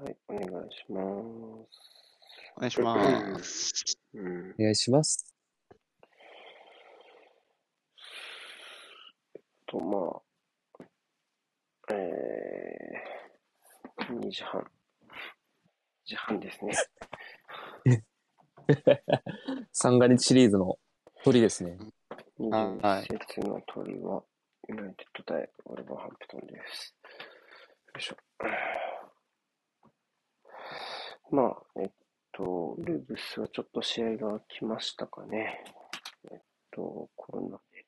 はい、お願いします。お願いします。うん。お願いします。と、まあ、えー、2時半。2時半ですね。三が日シリーズの鳥ですね。21節の鳥は、ユナイテッド対ウォルバーハンプトンです。よいしょ。まあ、えっと、ウルブスはちょっと試合が来ましたかね。えっと、コロナで。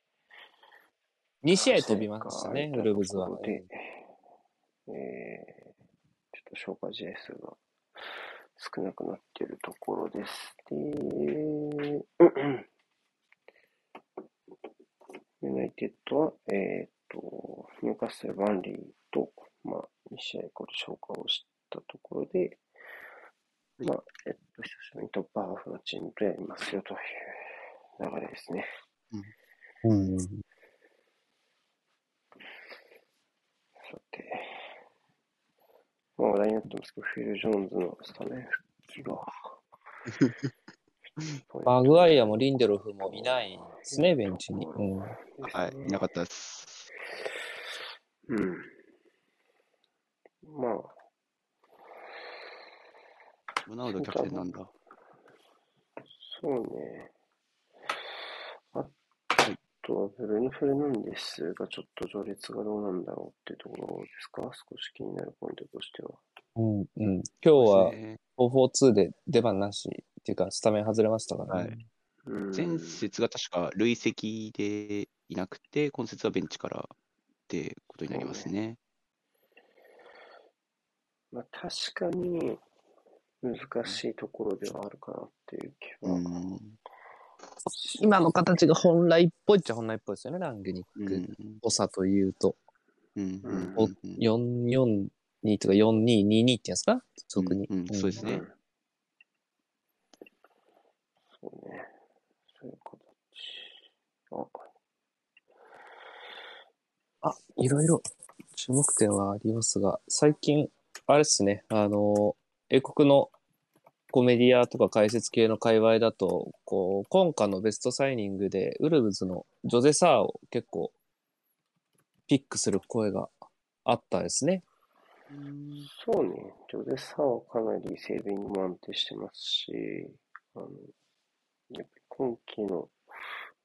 2試合飛びましたね、ウルブズは。で、えー、ちょっと消化試合数が少なくなっているところです。で、ユナイテッドは、えっ、と、ニューカッスル・バーンリーと、まあ、2試合これ消化をしたところで、まあ、えっと、久しぶりにトップハーフのチームとやりますよという流れですね。うん。さて、まあ、話題になってますけど、フィル・ジョーンズのスタメン復帰が。マグワイアもリンデロフもいないですね、ベンチに。うん。はい、いなかったです。うん。まあ、ロナウドキャプテンなんだ。そうね。あとは、ブルーノ・フェルナンデスがちょっと序列がどうなんだろうってところですか？少し気になるポイントとしては。うん。うん。今日はね442で出番なしっていうか、スタメン外れましたからね。はいうん、前節が確か累積でいなくて、今節はベンチからってことになりますね。まあ、確かに難しいところではあるかなっていう気は。うん。今の形が本来っぽいっちゃ本来っぽいですよね、ラングニックっさというと。うん。うんお442とか4222っていうんですか？俗に。うんうんそうですねんそうね。そういう形。あ、あ、いろいろ注目点はありますが、最近、あれですね、あの、英国のコメディアとか解説系の界隈だと、こう、今夏のベストサイニングで、ウルブズのジョゼ・サーを結構、ピックする声があったですね。そうね。ジョゼサーはかなりセービングも安定してますし、あの、やっぱり今季の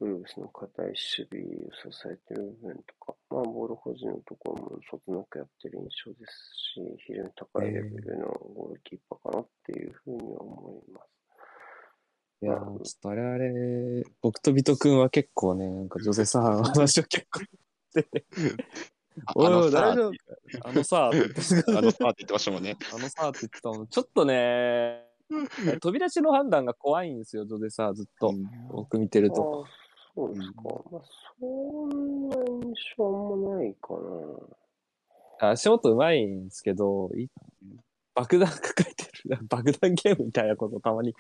ウルブスの堅い守備を支えてる部分とか、まあ、ボール保持のところもそつなくやってる印象ですし、非常に高いレベルのゴールキーパーかなっていうふうには思います。いやー、ちょっとあれあれ、僕とビト君は結構ね、なんかジョゼ・サーの話を結構してて、おいおい、大丈夫あのさ、あのさーって言ってましたもんね。あのさって言ってたの、ちょっとね、飛び出しの判断が怖いんですよ、ジョゼさ、ずっと。僕見てると。そうですか。まあ、そんな印象もないかな。足元うまいんですけど、い爆弾抱えてる、爆弾ゲームみたいなことたまに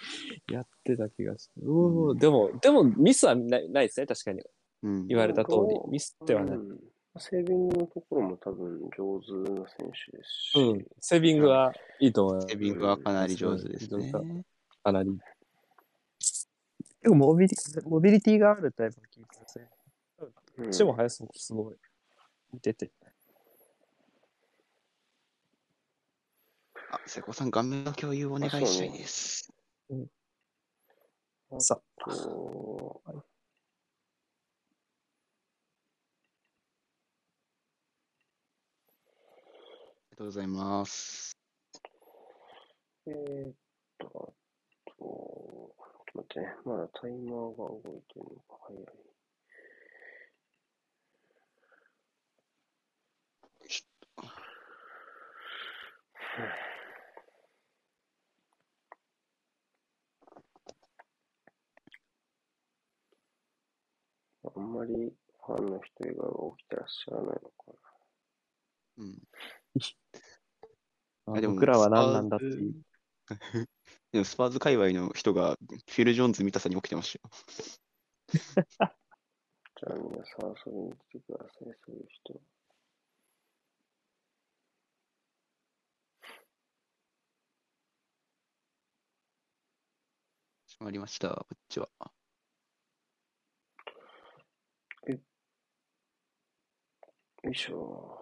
やってた気がして。うーでも、でもミスはないないですね、確かに。うん言われた通り。ミスってはない。うんセービングのところも多分上手な選手ですし、うん。セービングはいいと思いますセー。ビングはかなり上手ですね。かなり。結構モビリモビリティがあるタイプのキーパーですね。うん足も速そう、すごい。見てて。あ、瀬古さん、画面の共有お願いしたいです。さとありがとうございます。えーっと、あと、ちょっと待ってね、まだタイマーが動いてるのか早い。あんまりファンの人以外は起きてらっしゃらないのかうん。ああでも僕らは何なんだっていう。でもスパーズ界隈の人がフィル・ジョーンズ見たさに起きてましたよ。じゃあ皆さん遊びに来てください、そういう人。決まりました、こっちは。えよいしょ。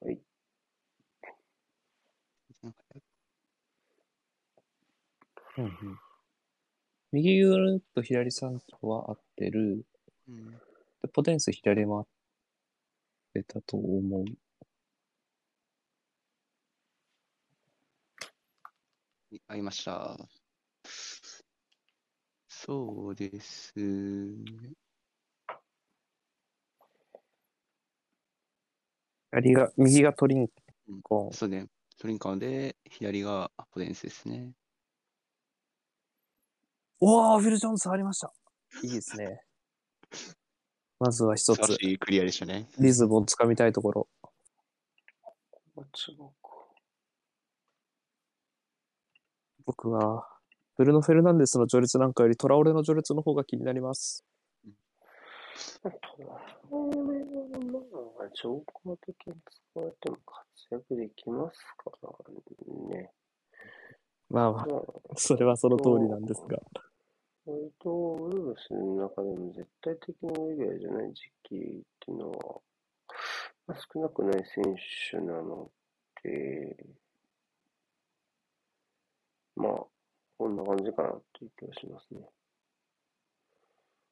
はい。うんうん右グループ左サントは合ってる。うん、でポテンス左も合ってたと思う。合いました。そうですね。左が、右がトリンうんコン。そうね。トリンカーで、左がポテンスですね。おー、フィル・ジョーンズ触りました。いいですね。まずは一つ素晴ら、しいクリアでしたね。リズムをつかみたいところ。こっちもか。僕は、ブルノ・フェルナンデスの序列なんかよりトラオレの序列の方が気になります。まあトラオレはまあ、情報的に使われても活躍できますからね。まあまあ、まあ、それはその通りなんですが。割とウルブスの中でも絶対的なレベルじゃない時期っていうのは、まあ、少なくない選手なので、まあ、こんな感じかなっていう気がしますね。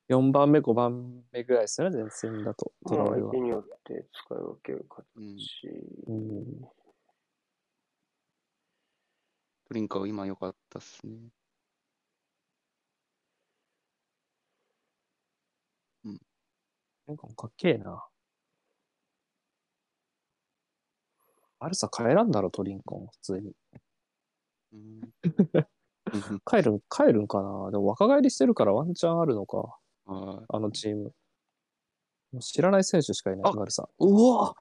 4番目、5番目ぐらいですよね、前線だと、トまあ、相手。によって使い分ける形。うんうん、トリンカーは今良かったっすね。なんかかっけえな。アルサ帰らんだろ、トリンコン、普通に。うん、帰るん、帰るんかなでも若返りしてるからワンチャンあるのか、ああのチーム。もう知らない選手しかいない、あアルサ。うわ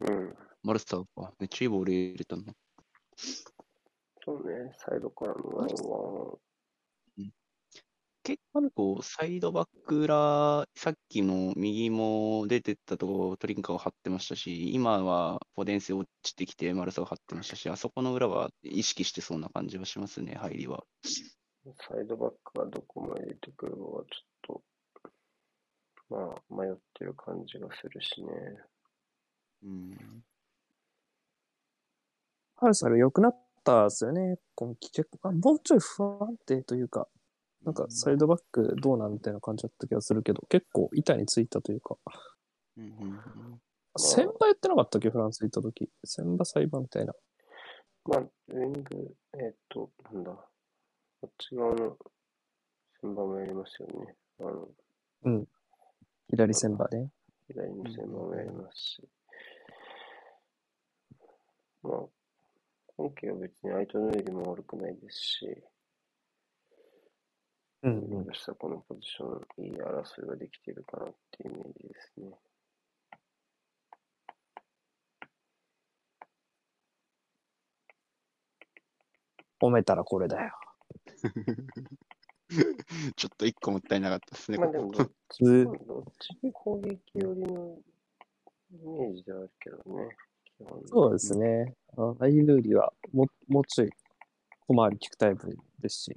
うん。マルスターか。めっちゃいいボール入れたの。そうね、サイドからのラインは、結構、サイドバック裏、さっきの右も出てったところ、トリンカーを張ってましたし、今はポデンセ落ちてきて、マルサを張ってましたし、あそこの裏は意識してそうな感じはしますね、入りは。サイドバックがどこまで出てくるかはちょっと、まあ、迷ってる感じがするしね。うん。アルサル良くなったですよね、今季。結構あもうちょい不安定というか、なんかサイドバックどうなんみたいな感じだった気がするけど、結構板についたというか。うんうんやってなかったっけ、フランス行った時？千場裁判みたいな。まあ、ウィング、えっ、と、なんだ、こっち側の旋盤もやりますよね。あの、左千場ね。左の旋盤もやりますし。まあ、今季は別に相手のよりも悪くないですし、うんもしかした？らこのポジション、いい争いができているかなっていうイメージですね。褒めたらこれだよ。ちょっと一個もったいなかったですね、まあでもどっちうんも、どっちも攻撃寄りのイメージではあるけどね。そうですね。あアイルーリはももうちょい小回り聞くタイプですし。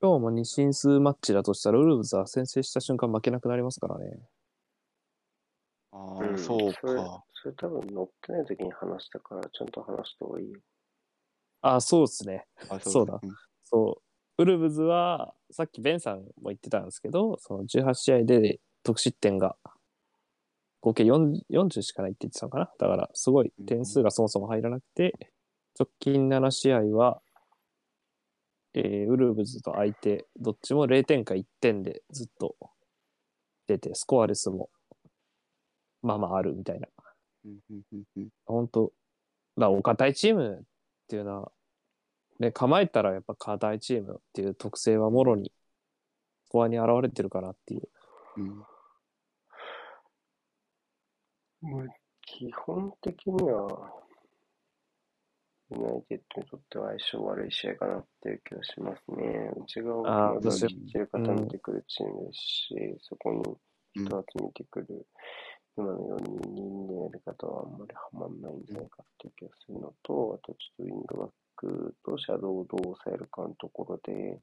今日も2進数マッチだとしたら、ウルブズは先制した瞬間負けなくなりますからね。ああ、うんそうそれか。それ多分乗ってない時に話したから、ちゃんと話した方がいいよ。あ、そうですね。あそうだんそう。ウルブズは、さっきベンさんも言ってたんですけど、その18試合で得失点が合計4 40しかないって言ってたのかな。だから、すごい点数がそもそも入らなくて、直近7試合は、えーウルブズと相手、どっちも0点か1点でずっと出て、スコアレスも、まあまああるみたいな。うんうんうんうん本当だお堅いチームっていうのは、ね、構えたらやっぱ硬いチームっていう特性はもろに、スコアに現れてるかなっていう。うんまあ、基本的には、ユナイテッドにとっては相性悪い試合かなっていう気がしますね。内側をきっ私ちり固めてくるチームですし、そこに人を集めてくる、今の4人人のやり方はあんまりはまんないんじゃないかっていう気がするのと、あとちょっとウィングバックとシャドウをどう抑えるかのところで、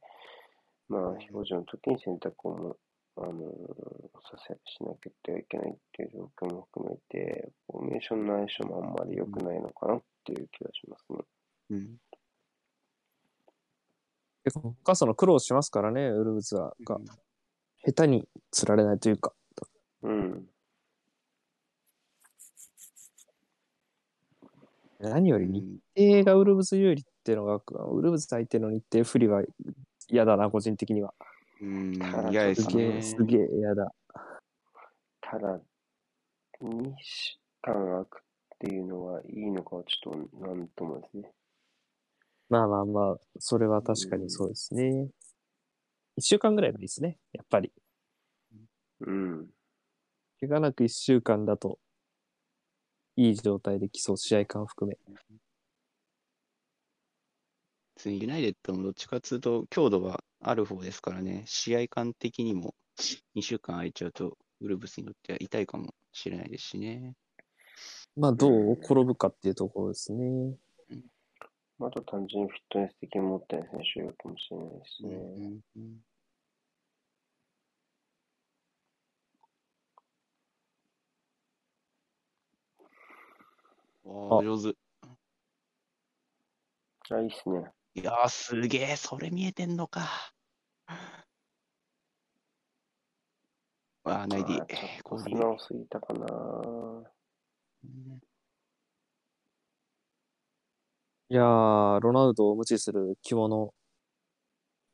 まあ、表示の時に選択をも、あのさせ、しなきゃいけないっていう状況も含めて、フォーメーションの相性もあんまり良くないのかなっていう気がしますね。うん。結構他その苦労しますからね、ウルブズはが下手に釣られないというか。うん。何より日程がウルブズ有利っていうのが、ウルブズ相手の日程不利は嫌だな、個人的には。うん嫌ですすねげえ、。すげえ嫌だ。ただ、2週間空くっていうのはいいのかはちょっとなんともですね。まあまあまあ、それは確かにそうですね。一週間ぐらいがいいですね、やっぱり。うん。怪我なく一週間だと、いい状態で来そう、試合間含め。別にユナイテッドもどっちかっていうと強度はある方ですからね、試合間的にも2週間空いちゃうと、ウルブスにとっては痛いかもしれないですしね。まあ、どう転ぶかっていうところですね。あと単純にフィットネス的に持ってない選手がいるかもしれないですね。うんうんおー上手。あ、いいっすね。いやー、すげえ、それ見えてんのか。あー、ナイディあーちょっと素コーディ直すぎたかな。うんいやー、ロナウドを無視する肝の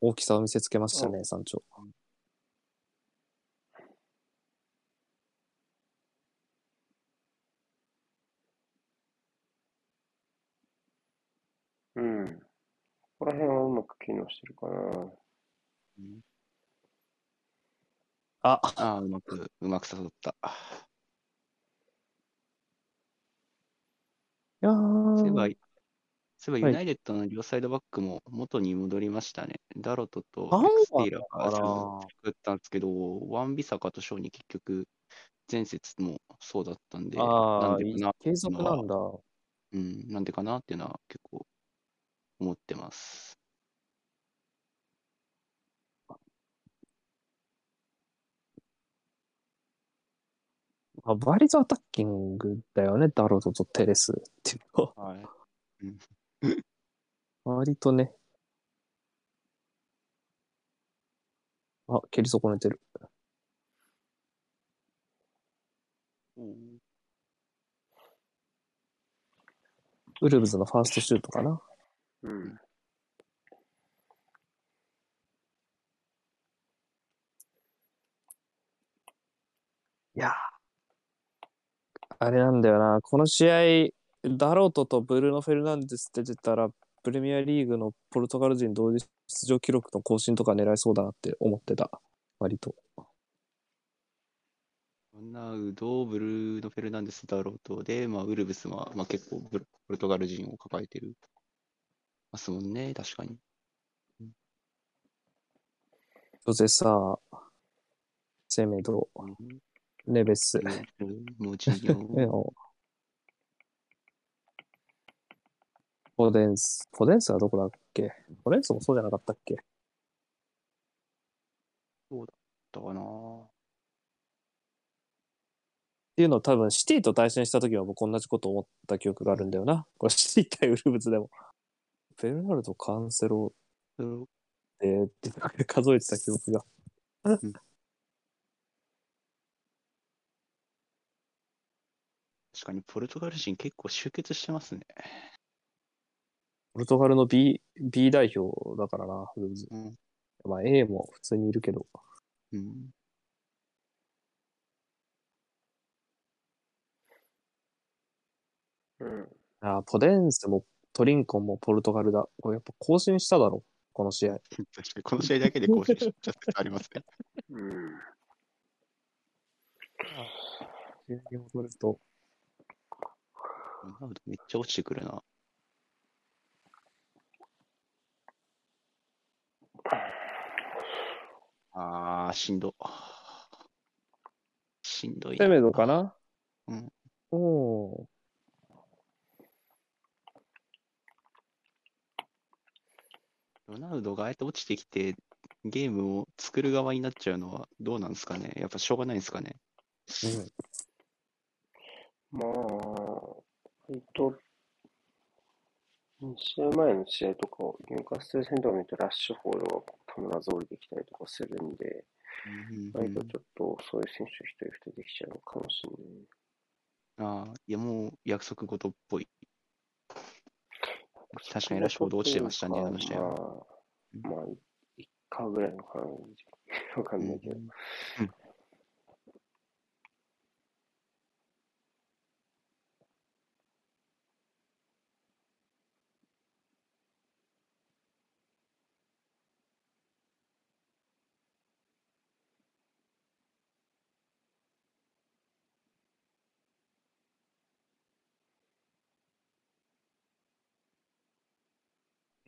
大きさを見せつけましたね、山頂。うん。ここら辺はうまく機能してるかな。あ、あー、うまく、うまく誘った。いやそういえば、ー、そういえばはいユナイテッドの両サイドバックも元に戻りましたね。ダロトとステイラーが作ったんですけど、ワンビサカとショーに結局、前節もそうだったんで、あなんあでかな、継続なんだ。うん、なんでかなっていうのは結構思ってます。まあ、割とアタッキングだよね、ダロトとテレスっていうのは。はい。割とね。あ、蹴り損ねてる。ウルブズのファーストシュートかな。うん。いやーあれなんだよな。この試合、ダロートとブルーノ・フェルナンデスって出たら、プレミアリーグのポルトガル人同時出場記録の更新とか狙いそうだなって思ってた。割と。ロナウド、ブルーノ・フェルナンデス、ダロートで、まあ、ウルブスは、まあ、結構ブル、ポルトガル人を抱えてる。ますもんね、確かに。そしてさ、セメド、うんネベス。モジーニョ。ポデンス。ポデンスはどこだっけ？ポデンスもそうじゃなかったっけ？だかなっていうのを多分シティと対戦した時は僕同じこと思った記憶があるんだよな。これシティ対ウルブズでも。ベルナルド、カンセロうんでって数えてた記憶が。確かに、ポルトガル人結構集結してますね。ポルトガルの B, B 代表だからな、ウルブズ。うん。まあ A も普通にいるけど。うん。うん。あーポデンスもトリンコンもポルトガルだ。これやっぱ更新しただろ、この試合。確かに、この試合だけで更新しちゃう説ありますね。うん。試合に戻ると。ロナウドめっちゃ落ちてくるな。ああ、しんど。しんどい。攻めかな？うん。おお。ロナウドがあえて落ちてきて、ゲームを作る側になっちゃうのはどうなんですかね？やっぱしょうがないんですかね？うん。まあ、割と、2試合前の試合とかを、ニューカッスル戦とか見ると、ラッシュフォードが必ず降りてきたりとかするんで、うん割とちょっとそういう選手一人二人できちゃうのかもしれない。ああ、いやもう約束事っぽい。確かにラッシュフォード落ちてましたね、あの試合は。まあ、まあ、1回ぐらいの感じ。わかんないけど。うん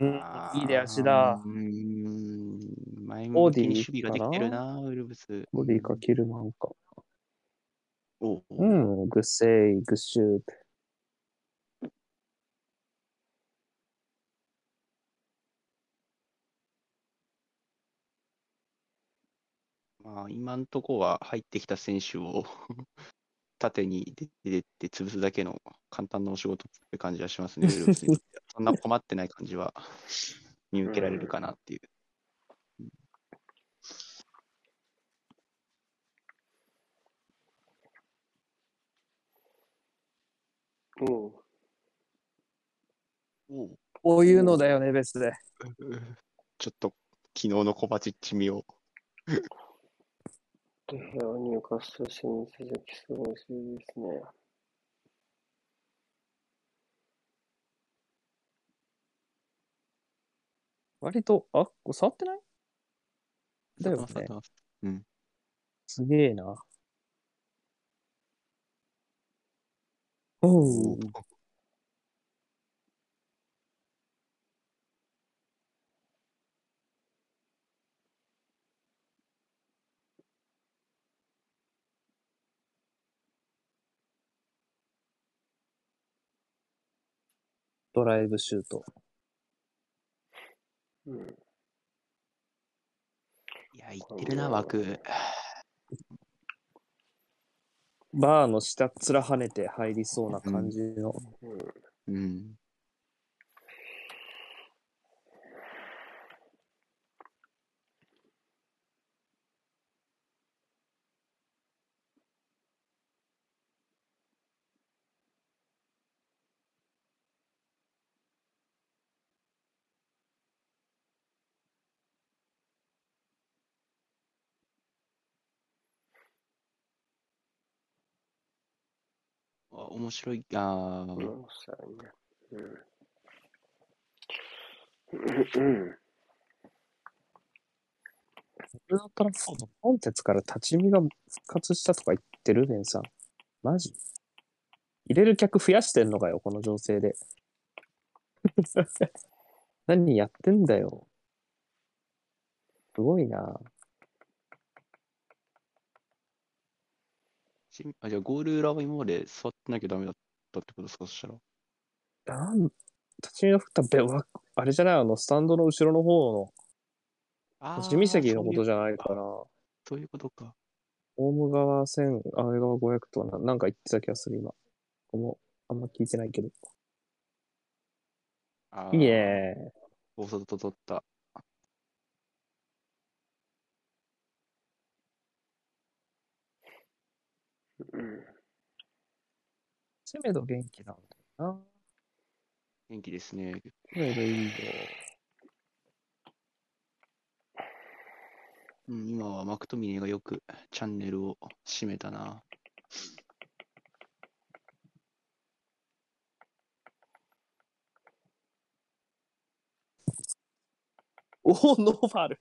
あーいい出足だう。ーん、前ボディ向きに守備ができてるな、ウルブス。ボディかけるなんか。おううん、グッセイ、グッシュート。まあ、今んとこは入ってきた選手を 縦に出てって潰すだけの簡単なお仕事って感じはしますね、そんな困ってない感じは見受けられるかなっていう。うん。おうこういうのだよね、別で。ちょっと昨日のコバチッチ味を。で、部屋ニューカッスル戦に続きすごいですね。割と、あ、これ触ってない？だよね。うん。すげえな。おう。ドライブシュート。うん。いや、いってるな、枠。バーの下っ面跳ねて入りそうな感じの。うん。うん。あ面白い。ああね。うん。うん。これだったら、コンテツから立ち見が復活したとか言ってるベンさん。マジ入れる客増やしてん。のかよ、この情勢で。何やってん。だよ。すごいな。しあじゃあ、ゴール裏は今まで座ってなきゃダメだったってことですか、そしたら。なん立ち見が降ったべわあれじゃないあの、スタンドの後ろの方の、あ地見席のことじゃゃないかな。そういうことか。オウム側1000、あれ側500とかな、なんか言ってた気がする、今。この、あんま聞いてないけど。あいい。ね。大外と取った。セメド元気なんだよな。元気ですね。セメドいいよ。うん、今はマクトミネがよくチャンネルを閉めたな。おお、ノーファール。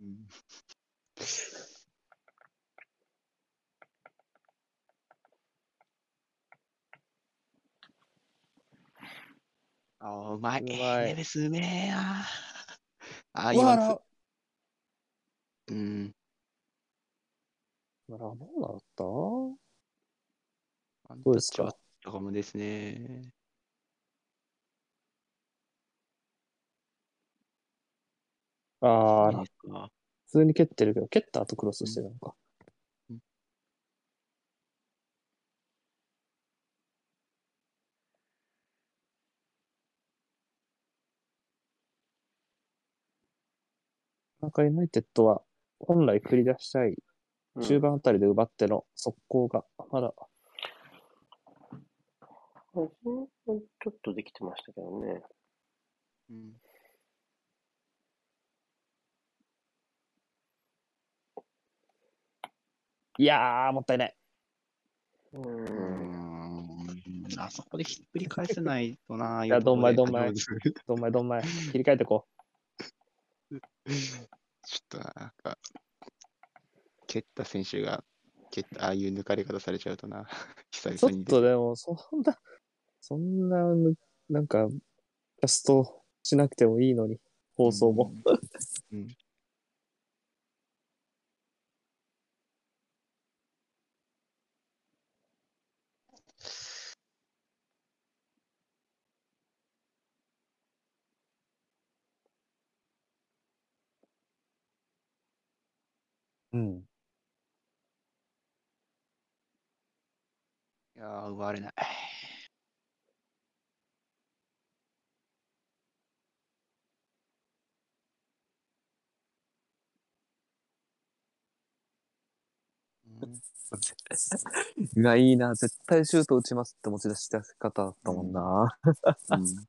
うんあーうまい。うまいネベスうめえな。あ今のうん。ラモーナだった？どうですか？タッチはあったかもですね。ああ。普通に蹴ってるけど、蹴った後クロスしてるのか。なんかユナイテッドは本来繰り出したいうん中盤あたりで奪っての速攻がまだ、うんちょっとできてましたけどね。うん。いやー、もったいない。う。うんん。あそこでひっくり返せないとな。いやどんまいどんまいどんまいどんまい。切り替えてこ ちょっとなんか、蹴った選手が、蹴った、ああいう抜かれ方されちゃうとな。久う。ちょ々に。っとでも、そんな、そんなぬ、なんか、キャストしなくてもいいのに、放送も。うん。うん。うん。いやー、奪われない。うん うわ、いいな。絶対シュート打ちますって持ち出した方だったもんな。うん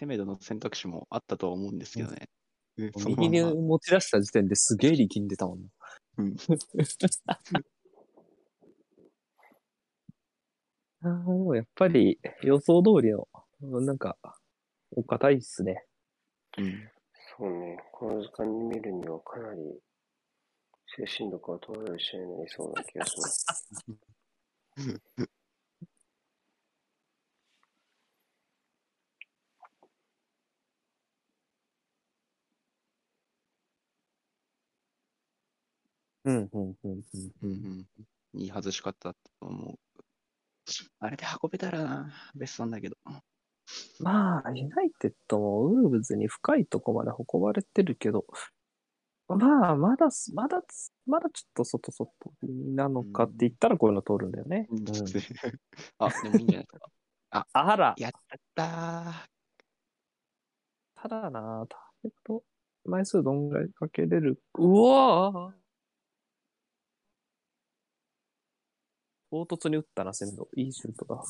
セメドの選択肢もあったとは思うんですけどね。うんそのま右に持ち出した時点ですげえ力んでたもんな。うん あーでもやっぱり予想通りの、なんか、お堅いっすね。うんそうね。この時間に見るにはかなり精神力が問われる試合になりそうな気がします。うん、うん、うん、うん。うんうんいい外し方だったと思う。あれで運べたらな、ベストなんだけど。まあ、ユナイテッドもウルブズに深いとこまで運ばれてるけど、まあ、まだ、まだ、まだちょっと外外なのかって言ったらこういうの通るんだよね。うんあ、でもいいんじゃないですか。あら、やったただな、ターゲット枚数どんぐらいかけれる？うわぁ唐突に打ったな、鮮度。いいシュートだ。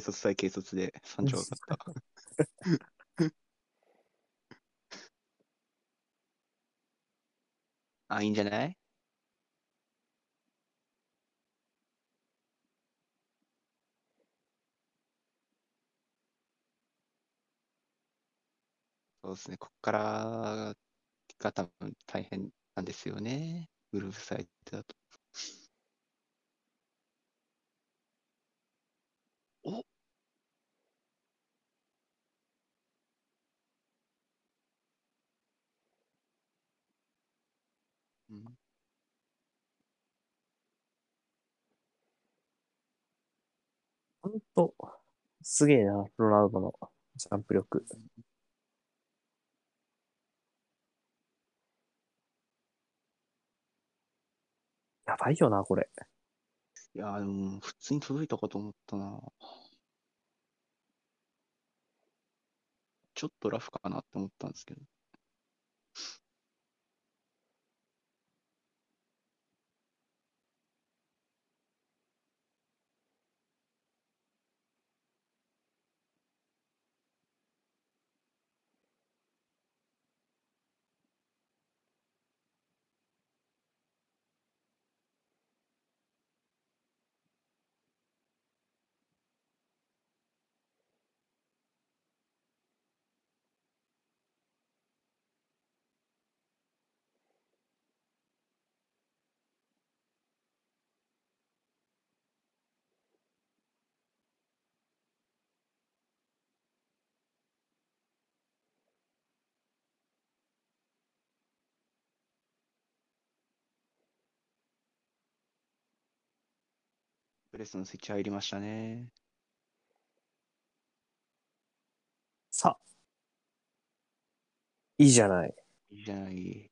軽率対軽率で山頂がかった。あ、いいんじゃない？そうですね、ここからが多分大変なんですよね。ウルフサイドだと。んと、すげえな、ロナウドのジャンプ力。やばいよな、これ。いや、でも普通に届いたかと思ったな。ちょっとラフかなって思ったんですけど。プレスのスイッチ入りましたね。さあ。いいじゃない。いいじゃない。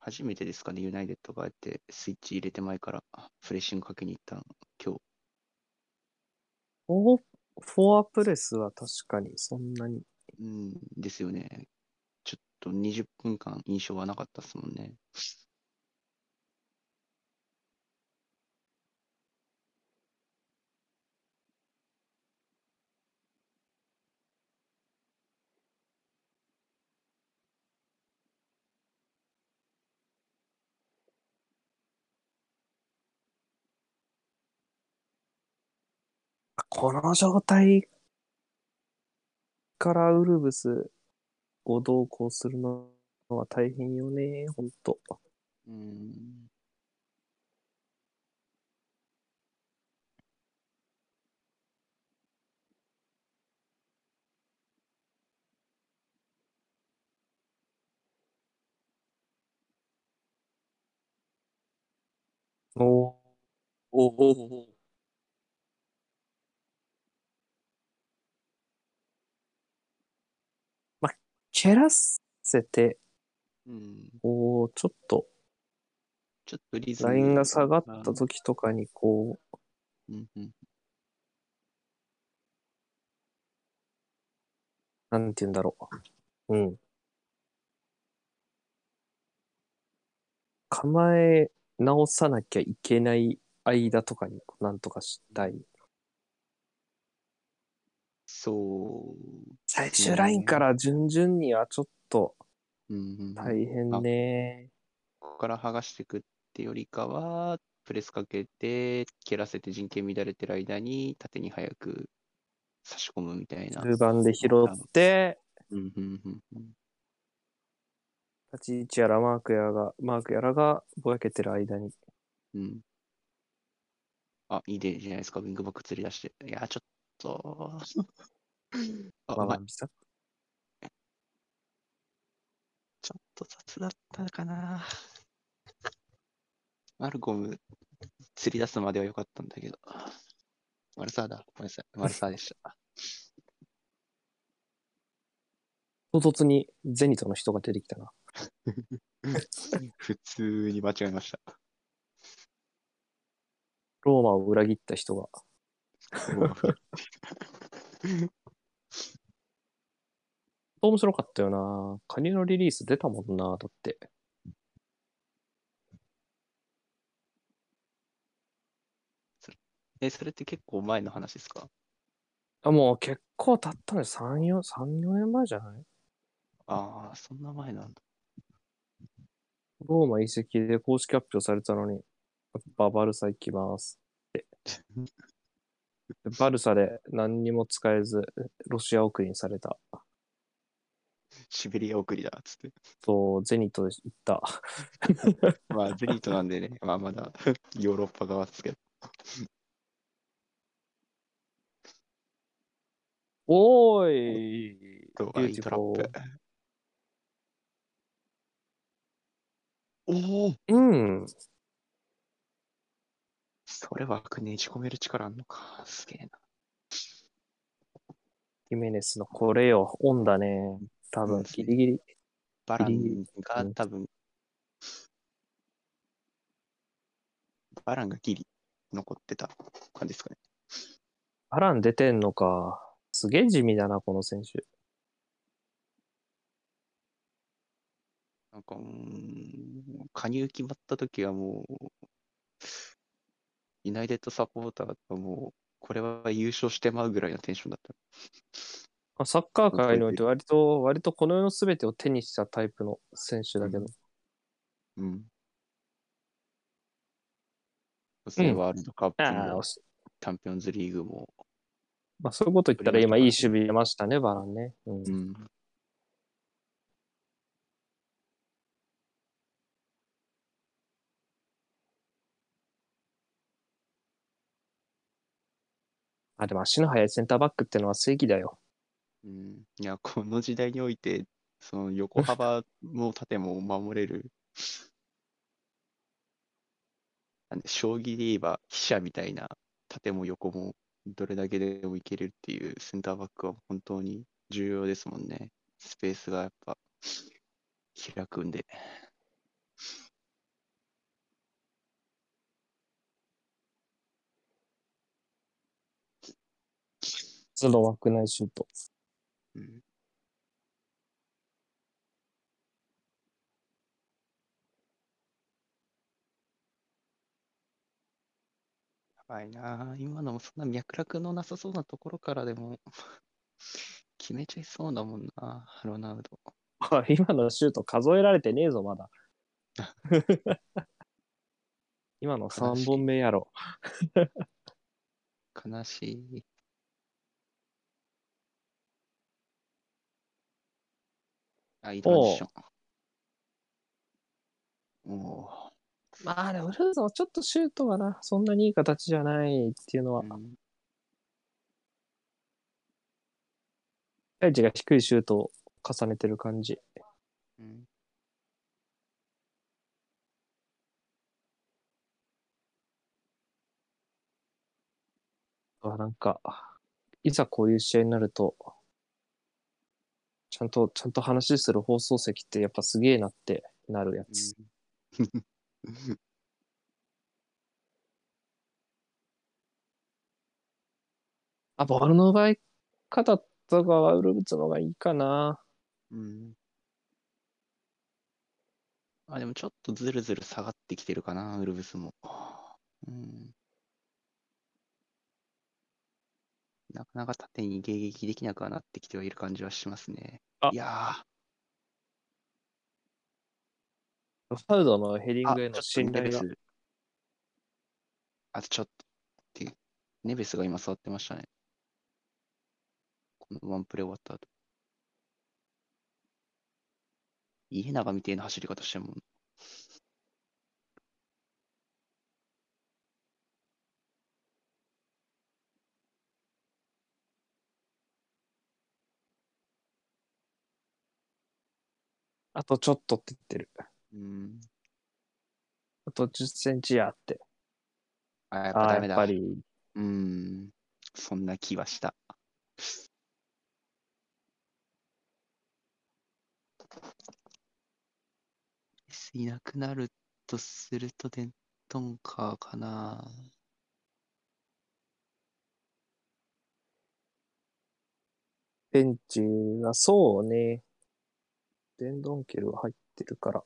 初めてですかね、ユナイテッドがやってスイッチ入れて前からフレッシングかけに行ったの、今日。フォフォアプレスは確かにそんなに。うん、ですよね。ちょっと20分間印象はなかったですもんね。この状態からウルブスを同行するのは大変よね、ほんと。うん。おおおおま、蹴らせて、うん。こう、ちょっと、ちょっとリズムラインが下がった時とかに、こう、うんうん。なんて言うんだろう。うん。構え直さなきゃいけない間とかになんとかしたい。そう。最終ラインから順々にはちょっとうんうんうん大変ね。ここから剥がしていくってよりかは、プレスかけて、蹴らせて陣形乱れてる間に、縦に早く差し込むみたいな。中盤で拾って、うんうんうんうん立ち位置やらマークやらが、マークやらがぼやけてる間に。うん。あ、いいでじゃないですか、ウィングバック釣り出して。いや、ちょっと。あ、ちょっと雑だったかな。マルコム、釣り出すまでは良かったんだけど。マルサーだ。ごめんなさい。マルサーでした。唐突にゼニトの人が出てきたな。普通に間違えました。ローマを裏切った人が。面白かったよな。カニのリリース出たもんな、だって。え、それって結構前の話ですか？あ、もう結構経ったね。3、4、3、4年前じゃない？ああ、そんな前なんだ。ローマ移籍で公式発表されたのに、やっぱバルサ行きますって。でバルサで何にも使えず、ロシア送りにされた。シベリア送りだっつって。と、ゼニットで行った。まあ、ゼニートなんでね、まあ、まだヨーロッパ側ですけど。おーいと、ビュアイトラップ。おおうん。それ枠ねじ込める力あんのか。すげえな。ヒメネスのこれよ。オンだね。多分、うんギリギリ。バランが多分、バランがギリ残ってた感じですかね。アラン出てんのか。すげえ地味だな、この選手。なんか、うーん、加入決まった時はもう、ユナイテッドサポーターがもう、これは優勝してまうぐらいのテンションだった。まあサッカー界において割と、割とこの世の全てを手にしたタイプの選手だけど。うん。そしてワールドカップあもあ、チャンピオンズリーグも、まあそういうこと言ったら今いい守備出ましたね、バランね。うんうん。あ、でも足の速いセンターバックってのは正義だよ。うん。いや、この時代において、その横幅も縦も守れる、なんで、将棋で言えば飛車みたいな縦も横もどれだけでもいけるっていうセンターバックは本当に重要ですもんね。スペースがやっぱ開くんで。その枠内シュート。うん。やばいなあ今のもそんな脈絡のなさそうなところからでも 決めちゃいそうだもんな、ロナウド。あ 今のシュート数えられてねえぞ、まだ。今の3本目やろ。悲しい。あ、いいトランジション。おおまあでも、ウルフズもちょっとシュートはな、そんなにいい形じゃないっていうのは、ー、うん大地が低いシュートを重ねてる感じ。うんあなんか、いざこういう試合になると、ちゃんと、ちゃんと話する放送席ってやっぱすげえなってなるやつ。あ、ボールの奪い方とかはウルブツの方がいいかな。うん。あ、でもちょっとずるずる下がってきてるかな、ウルブスも。うん。なかなか縦に迎撃できなくはなってきてはいる感じはしますね。あいやロナウドのヘディングへの信頼が。あとちょっとネベスが今触ってましたね。このワンプレー終わった後。家長みたいな走り方してるもん。あとちょっとって言ってる。うん。あと10センチやって。あ、やっぱダメだ。やっぱり。うーん、そんな気はした。いなくなるとするとデントンカーかな。ベンチがそうね。デンドンケルが入ってるから。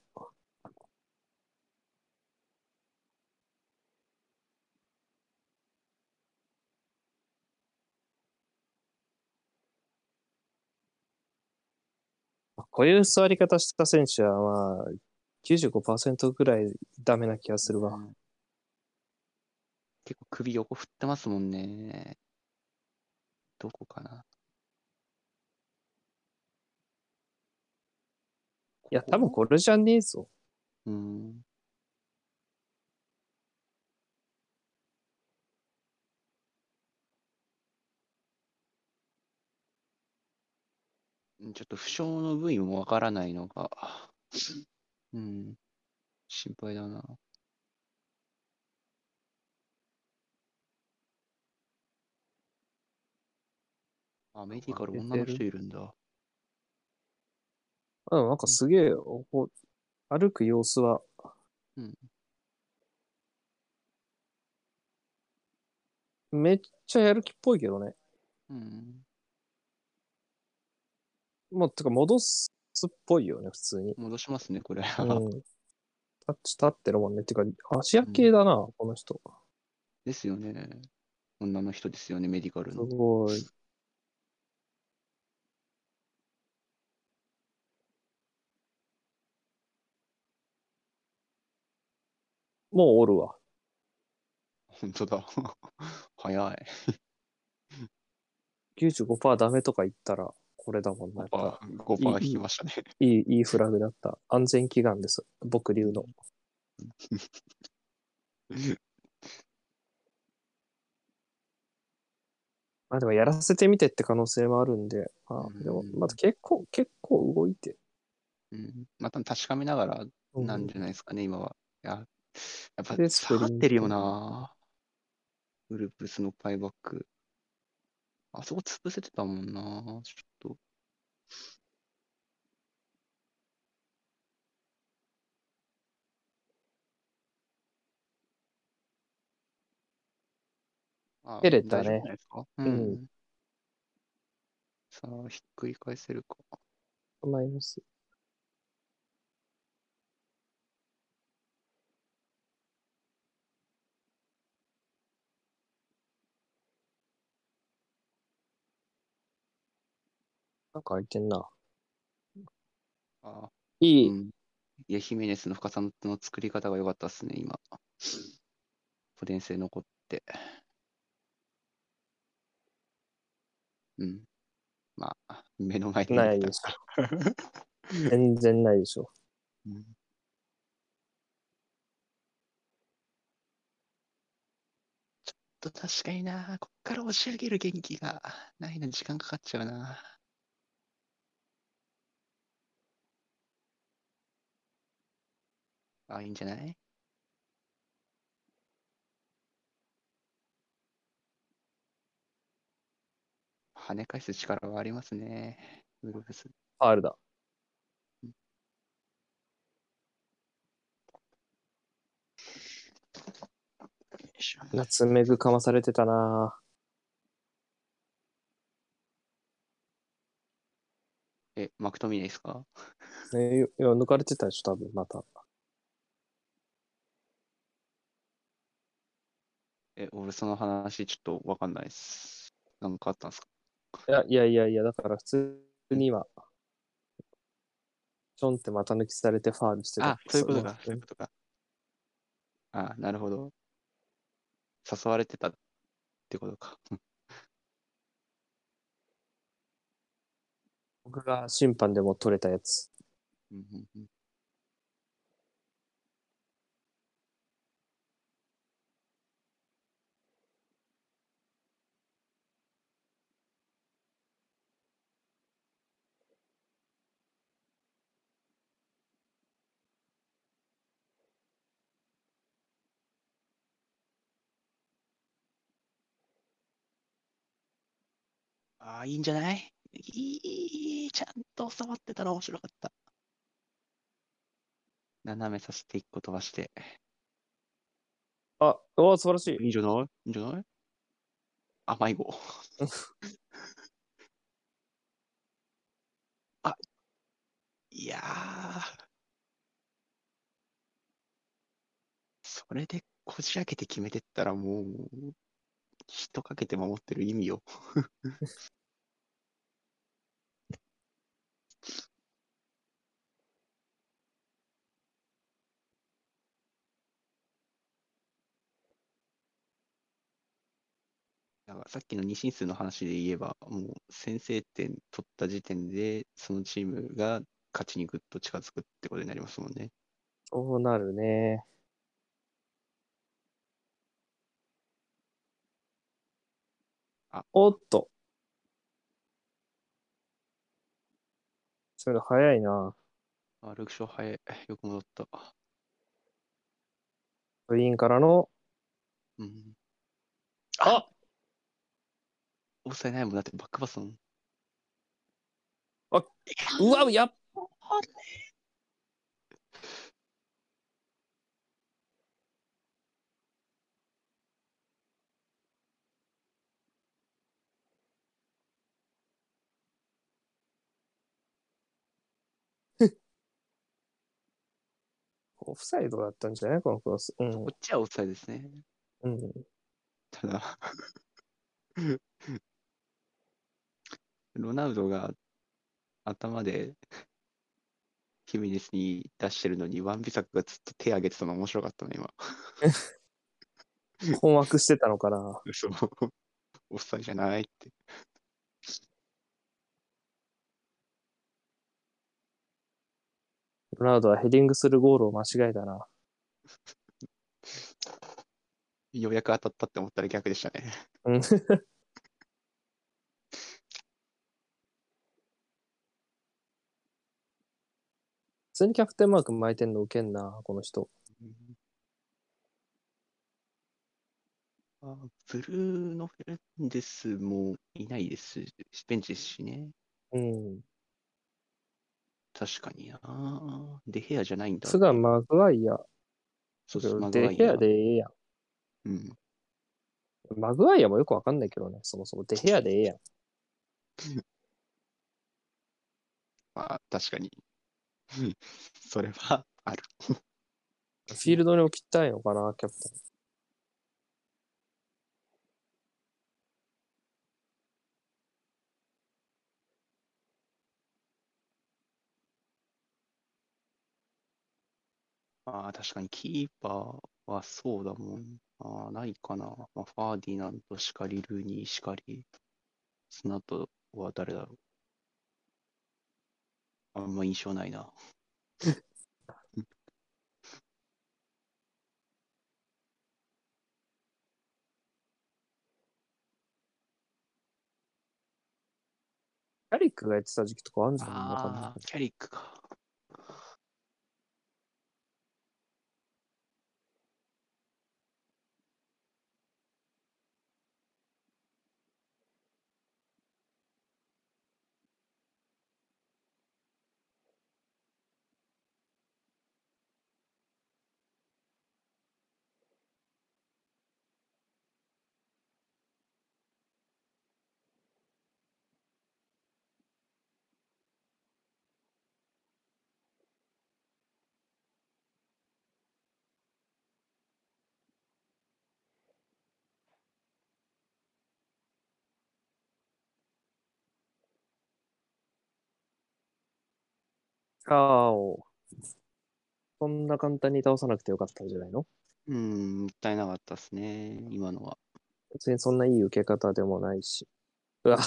こういう座り方した選手は、まあ、95%ぐらいダメな気がするわ。結構首横振ってますもんね。どこかな。いや、多分これじゃねえぞ。うん。ちょっと負傷の部位もわからないのが、うん、心配だな。あ、メディカル女の人いるんだ。うん、なんかすげえ、歩く様子は、うんめっちゃやる気っぽいけどね。うん。もう、てか戻すっぽいよね、普通に。戻しますね、これ。うん。タッチ立ってるもんね。てか、アジア系だな、この人。ですよね。女の人ですよね、メディカルすの。ごい。もうおるわ。本当だ。早い。95%ダメとか言ったら、これだもんな。やっぱ5%、5%引きましたね。いい、いいフラグだった。安全祈願です。僕流の。まあでもやらせてみてって可能性もあるんで、まあ、うんでも、まだ結構、結構動いて。うん。また確かめながらうんなんじゃないですかね、今は。いや、やっぱで下がってるよな。ウルブスのパイバック。あそこ潰せてたもんな。ちょっと。あ蹴れたねううんん。さあ、ひっくり返せるか。マイナス。なんか開いてんな。あいい、うん。いや、ヒメネスの深さの作り方が良かったですね、今。ポテン性残って。うん。まあ、目の前で見てたないでしょ。全然ないでしょ。うんちょっと確かにな、こっから押し上げる元気がないのに時間かかっちゃうな。あ、いいんじゃない？跳ね返す力はありますね。ウルブス。ファールだ。よいしょナツメグかまされてたなえ、マクトミネですか？ねいや、抜かれてたでしょ、多分、また。え、俺その話ちょっとわかんないです。なんかあったんですか？いや、いやいやいや、だから普通に今、ちょんって股抜きされてファールしてたあ、そういうことか、そそういうことか。あ、なるほど。誘われてたってことか。僕が審判でも取れたやつ。うんうんうんああ、いいんじゃない？いい、ちゃんと収まってたら面白かった。斜めさせて一個飛ばして。あ、おー素晴らしい。いいんじゃない？いいんじゃない？あ、迷子。あ、いやー。それでこじ開けて決めてったらもう、人かけて守ってる意味よ。だからさっきの二進数の話で言えば、もう先制点取った時点で、そのチームが勝ちにぐっと近づくってことになりますもんね。そうなるね。あおっと。それ早いな。あ、ルクショー早い。よく戻った。部員からの、うん。あオフサイドないもんだってバックパスもん。あうわ、やっ オフサイドだったんじゃない？このクロス。うん。こっちはオフサイドですね。うん。ただ、ロナウドが頭でヒミネスに出してるのに、ワンビサクがずっと手挙げてたの面白かったね、今。困惑してたのかな。そう。オフサイドじゃないって。ロナウドはヘディングするゴールを間違えたな。ようやく当たったって思ったら逆でしたね。通にキャプテンマーク巻いてんのウケんな、この人。うんあブルーノ・フェルナンデスもいないですし、ベンチですしね。うん。確かにな。デヘアじゃないんだ。すがマグワイア。そうそう、デヘアでええやうん。ん。マグワイアもよくわかんないけどね、そもそもデヘアでええやん。まあ、確かに。うんそれはある。フィールドに置きたいのかな、キャプテン。ああ、確かにキーパーはそうだもん。ああ、ないかな。まあ、ファーディナントしかり、ルーニーしかり。その後は誰だろう。あんま印象ないな。キャリックがやってた時期とかあんじゃないああ、キャリックか。ああ、おそんな簡単に倒さなくてよかったんじゃないの？うん、もったいなかったですね。今のは。別にそんないい受け方でもないし。うわ、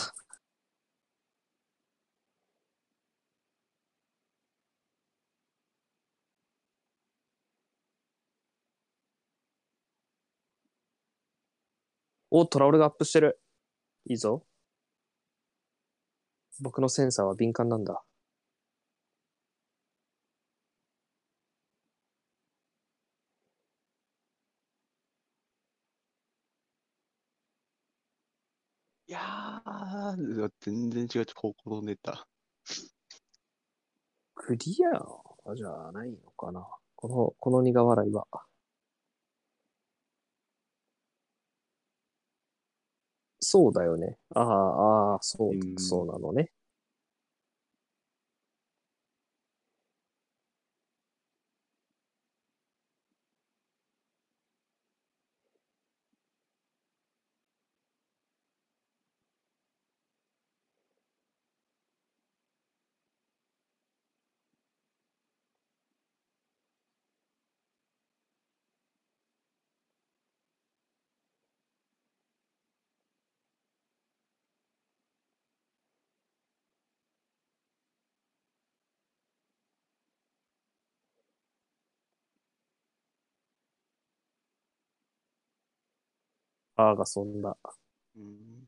お、トラオルがアップしてる。いいぞ。僕のセンサーは敏感なんだ。いやー、全然違う方向飛んでた。クリア？じゃないのかな。この、この苦笑いは。そうだよね。ああ、ああ、そうう、んそうなのね。ああがそんな。うん、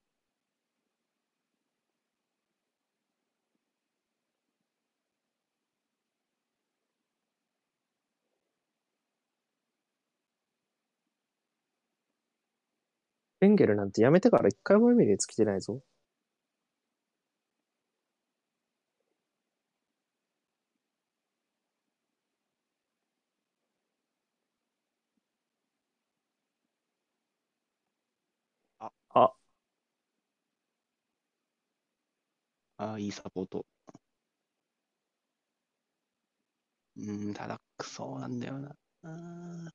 ベンゲルなんてやめてから一回もエミレーツ来てないぞ。ああ、ああ、いいサポート。うん、ただ、クソなんだよな。あー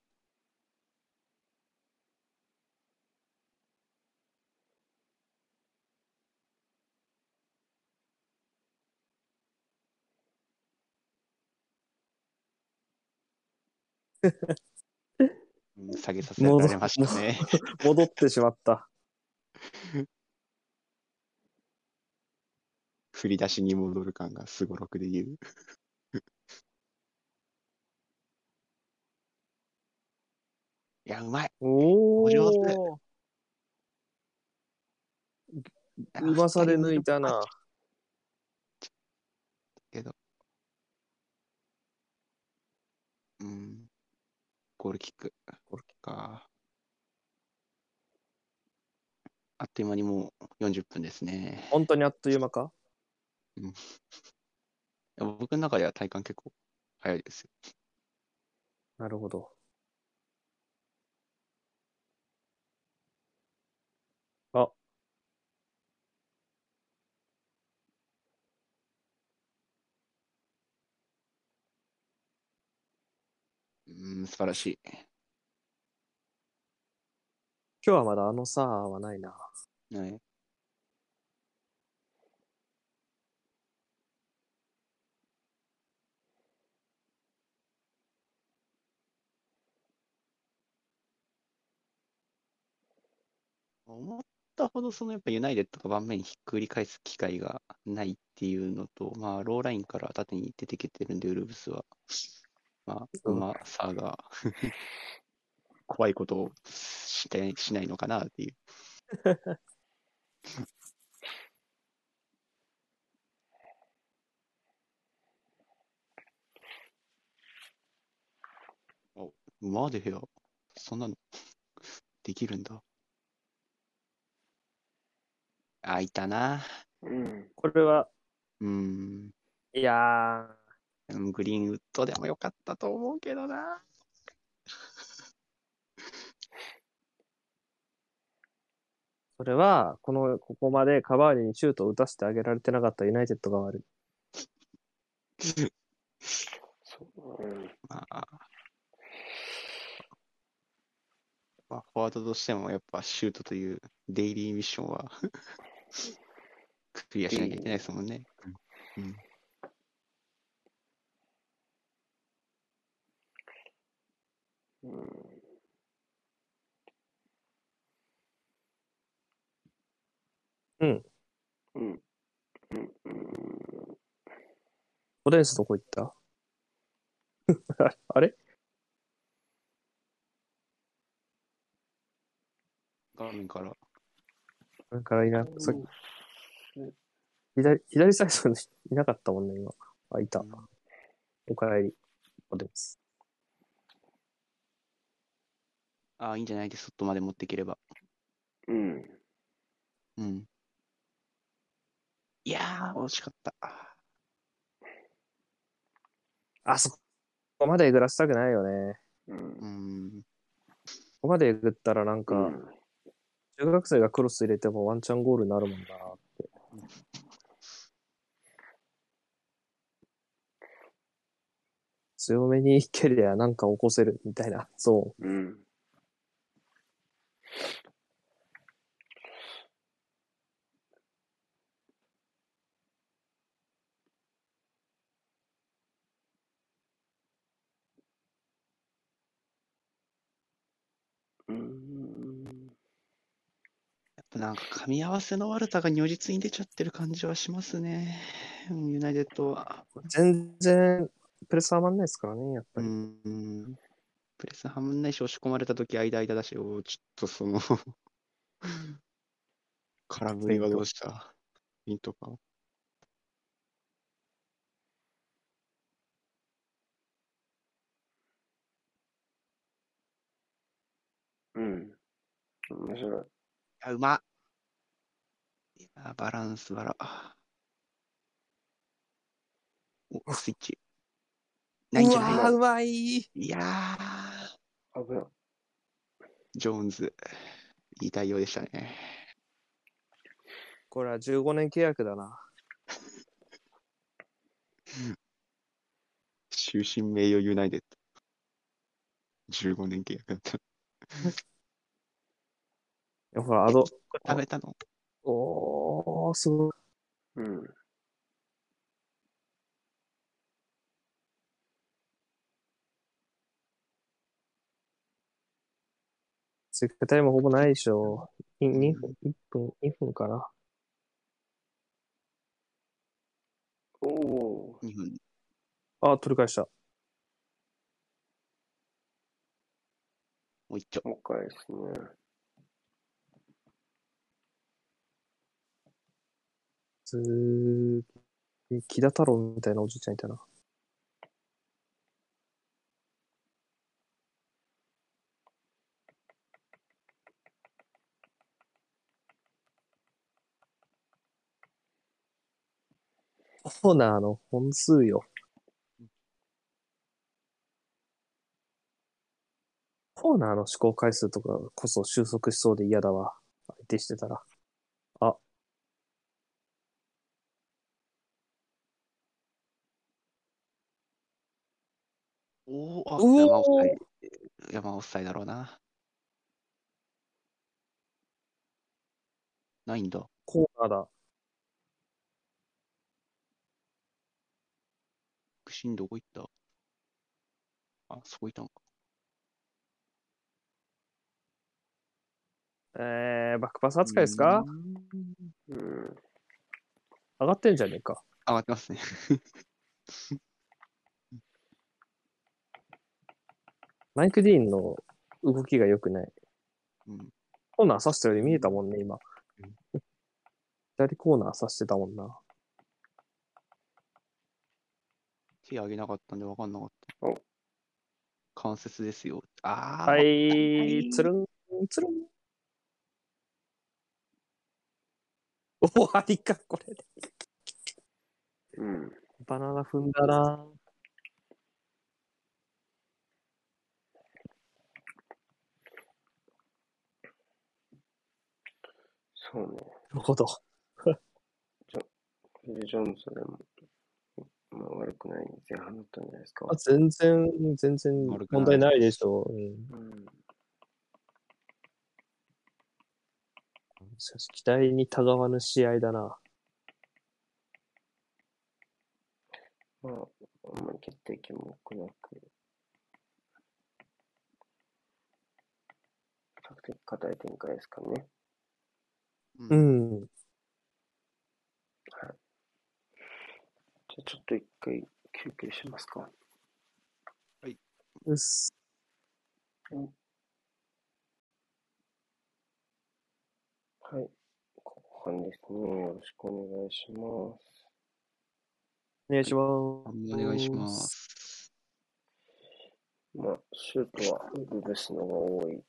うん下げさせられましたね。戻ってしまった。振り出しに戻る感がすごろくで言う。いや、うまい。おお上手。うまさで抜いたな。けど。うん。ゴールキック。ゴールキックか。あっという間にもう40分ですね。本当にあっという間か？いや僕の中では体感結構早いですよ。なるほど。あ、うん、素晴らしい。今日はまだあのさはないな。はい。思ったほどそのやっぱユナイテッドが盤面にひっくり返す機会がないっていうのと、まあローラインから縦に出てきてるんで、ウルブスは、まあ、うまさが怖いことをしてしないのかなっていう。お、馬で部屋、そんなのできるんだ。あ、いたな。うん。これは、うーん。いやー、うんグリーンウッドでもよかったと思うけどな。それは、この、ここまでカバーニにシュートを打たせてあげられてなかったユナイテッドが悪い。そう。うん。まあ、まあ、フォワードとしてもやっぱシュートというデイリーミッションはクリアしなきゃいけないですもんね。うん。うん。うん。うん。うん。うん。オデンスどこ行った？あれ？画面から。だからいな、さうん左、左サイドに いなかったもんね、今。あ、いたうん。おかえり。オデンス。ああ、いいんじゃないです。外まで持っていければ。うん。うん。いやー、惜しかった。あそこまでえぐらせたくないよね。うんう。ん。ここまでえぐったらなんか、うん中学生がクロス入れてもワンチャンゴールになるもんなって。強めに蹴りゃなんか起こせるみたいな。そうん。うん。なんか噛み合わせの悪さが如実に出ちゃってる感じはしますね。うんユナイテッドは。う。全然、プレスはまんないですからね、やっぱうり。ん。プレスはまんないし、押し込まれたとき間間だし、おーちょっとその空振りはどうした？ピンとか？うん。面白い。あ、うまっ。いや、バランスバラ。お、スイッチ。ないんじゃないうまいいやー、危ない。ジョーンズ、いい対応でしたね。これは15年契約だな。終身名誉ユナイテッド。15年契約だった。いやほら、アド、食べたの？おー、すごい。うん。追加タイムほぼないでしょ。2分、1分、2分かな。おお。?2 分。あ、取り返した。もう一丁。もう一回ですね。鈴木、木田太郎みたいなおじいちゃんいたな。コーナーの本数よ。コーナーの試行回数とかこそ収束しそうで嫌だわ。相手してたら。おお、あ、山オフサイド。山オフサイドだろうな。ないんだ。コーナーだ。屈伸どこ行った？あ、そこいたんか。えー、バックパス扱いですか？うん。上がってんじゃねえか。上がってますね。マイク・ディーンの動きが良くない。うん。コーナー刺したより見えたもんね、今うん。左コーナー刺してたもんな。手上げなかったんで分かんなかった。お関節ですよ。ああ、はい、つるん、つるん。おわりか、これで。うん。バナナ踏んだな。そうね。なるほど。フィル・ジョーンズでも、まあ、悪くない前半だったんじゃないですかあ。全然、全然悪くない問題ないでしょう。うん、うん。しかし、期待にたがわぬ試合だな。まあ、あんまり決定権も多くなく、比較的硬い展開ですかね。う。うんん。じゃあちょっと一回休憩しますか。うっす。はい。後半ですね。よろしくお願いします。お願いします。お願いします。まあ、シュートはウルブスのが多い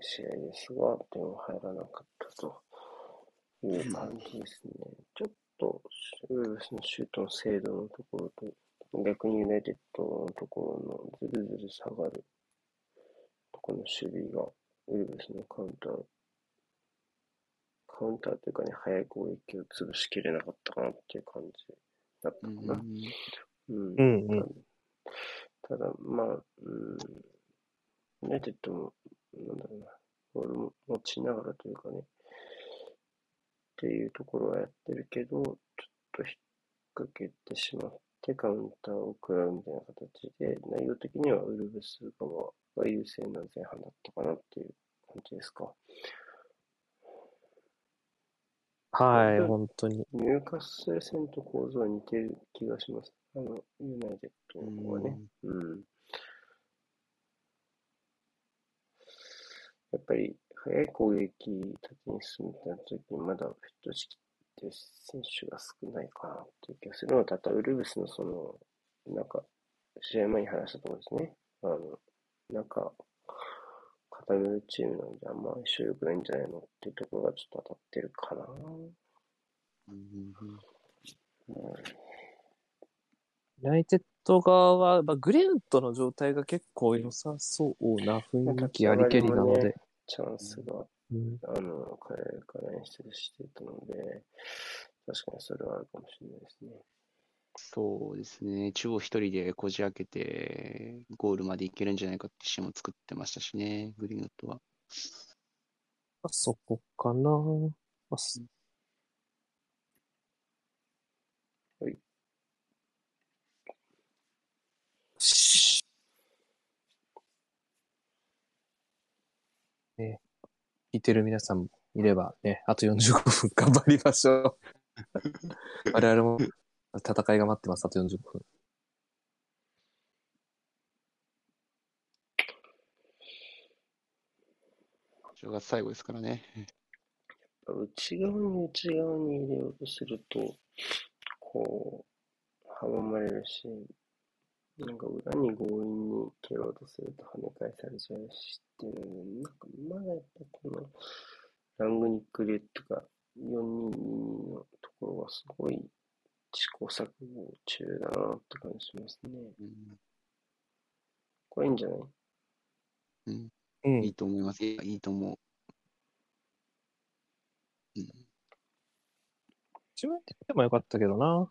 試合ですが、点は入らなかったという感じですね。ちょっとウルブスのシュートの精度のところと、逆にユナイテッドのところのずるずる下がるところの守備が、ウルブスのカウンター、カウンターというかね、速い攻撃を潰しきれなかったかなっていう感じだったうんかな。うんうんうん。ただ、まあ、うん、ユナイテッドも、なんだろうな、ボールも持ちながらというかね、っていうところはやってるけど、ちょっと引っ掛けてしまって、カウンターを食らうみたいな形で、内容的にはウルブス側が優勢な前半だったかなっていう感じですか。はい、うん本当に。ニューカッスル戦と構造は似てる気がします。あの、ユナイテッドはね。うん。やっぱり、速い攻撃立ちに進めたときに、まだフィットしきってる選手が少ないかなっていう気がするのは、ただ、ウルブスのその、なんか、試合前に話したところですね。あの、なんか、固めるチームなんで、あんま相性良くないんじゃないのっていうところがちょっと当たってるかな。うんナイテッド側は、まあ、グレントの状態が結構良さそうな雰囲気ありけりなので。チャンスが、うんあの、彼から演出してたので、確かにそれはあるかもしれないですね。そうですね。中央一人でこじ開けて、ゴールまでいけるんじゃないかってシーンも作ってましたしね、グリーンウッドは。あそこかな。まあすはいしね、聞いてる皆さんもいればね、あと45分頑張りましょう。我々も戦いが待ってます、あと45分。10月最後ですからね。内側に内側に入れようとすると、こう、阻まれるし、なんか裏に強引に蹴ろうとすると跳ね返されちゃうしっていうので、なんかまだやっぱこの、ラングニックレとか422のところがすごい試行錯誤中だなって感じしますね。うんこれいいんじゃない？うん、うんいいと思います。いやいいと思う。うん、自分ででもよかったけどな。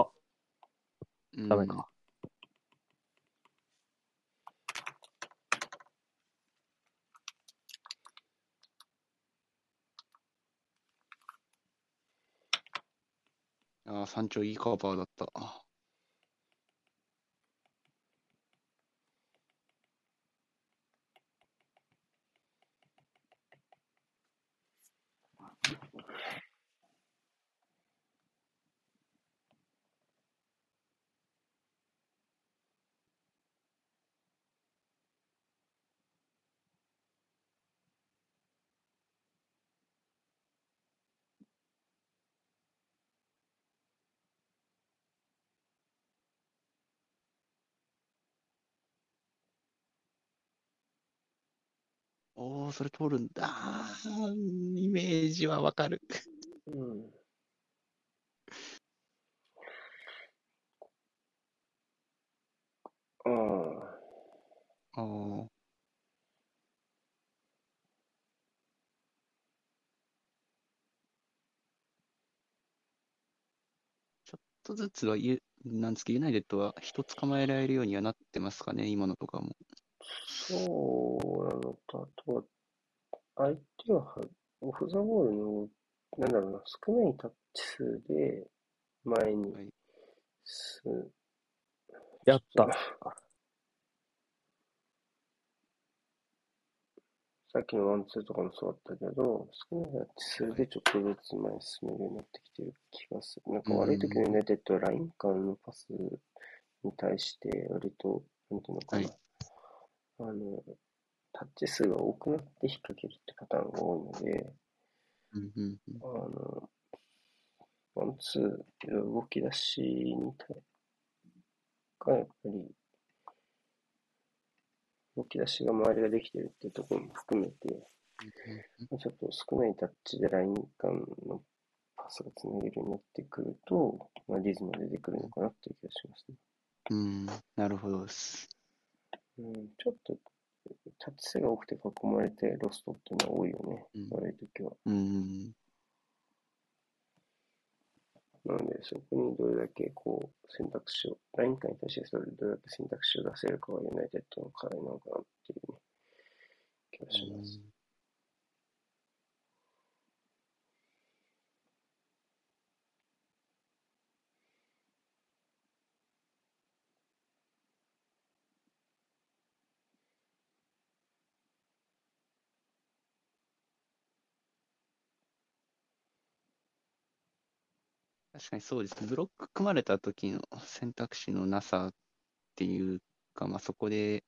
あ、ダメか。うん。ああ、山頂いいカバーだった。おお、それ通るんだ。イメージはわかる。うん。ああ、ああ。ちょっとずつはユ、なんですけど、ユナイテッドは人捕まえられるようにはなってますかね、今のとかも。そうなのと、あとは、相手ははオフ・ザ・ボールの、なんだろうな、少ないタッチ数で前にはい。す、やった。さっきのワンツーとかもそうだったけど、少ないタッチ数でちょっとずつ前に進めるようになってきてる気がする。なんか悪い時のユナイテッドはライン間のパスに対して割と、なんていうのかな、はいあの、タッチ数が多くなって引っ掛けるってパターンが多いので、うんうんうんあの、ワンツーの動き出しに対がやっぱり、動き出しが周りができてるっていうところも含めて、ちょっと少ないタッチでライン間のパスがつなげるようになってくると、まあ、リズムが出てくるのかなっていう気がしますね。うん、なるほどです。うん、ちょっとタッチ数が多くて囲まれてロストっていうのは多いよね、うい時は。うん、なので、そこにどれだけこう選択肢を、ライン間に対してそれどれだけ選択肢を出せるかはユナイテッドの課題なのかなっていうね、気がします。確かにそうですね。ブロック組まれた時の選択肢のなさっていうか、まあ、そこで、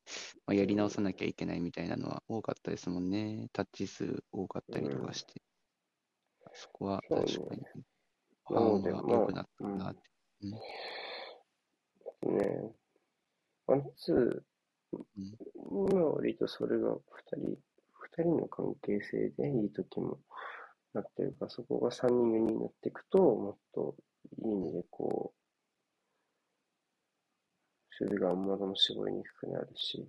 まあ、やり直さなきゃいけないみたいなのは多かったですもんね。タッチ数多かったりとかして。そこはそうね確かに、フなァンはのでまあ良くなったなって。ね、ワンツー、今は割とそれが二人、二人の関係性でいい時もなってるから、そこが三人、四人になっていくと、もっといい意味でこう、守備があんまりも絞りにくくなるし、っ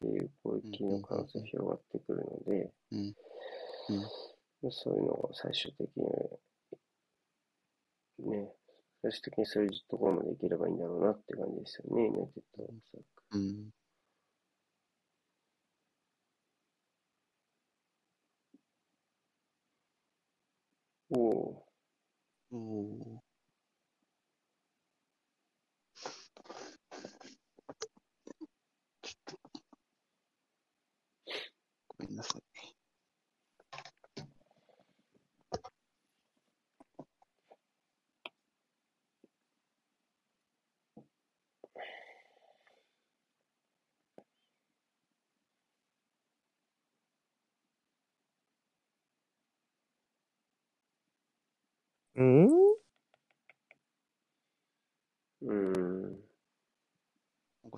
ていう攻撃の可能性が広がってくるので、うん。うん。そういうのが最終的には、ね、最終的にそういうところまでいければいいんだろうなって感じですよね、ユナイテッドはおそらく。うん。おおおお。ごめんなさい。うん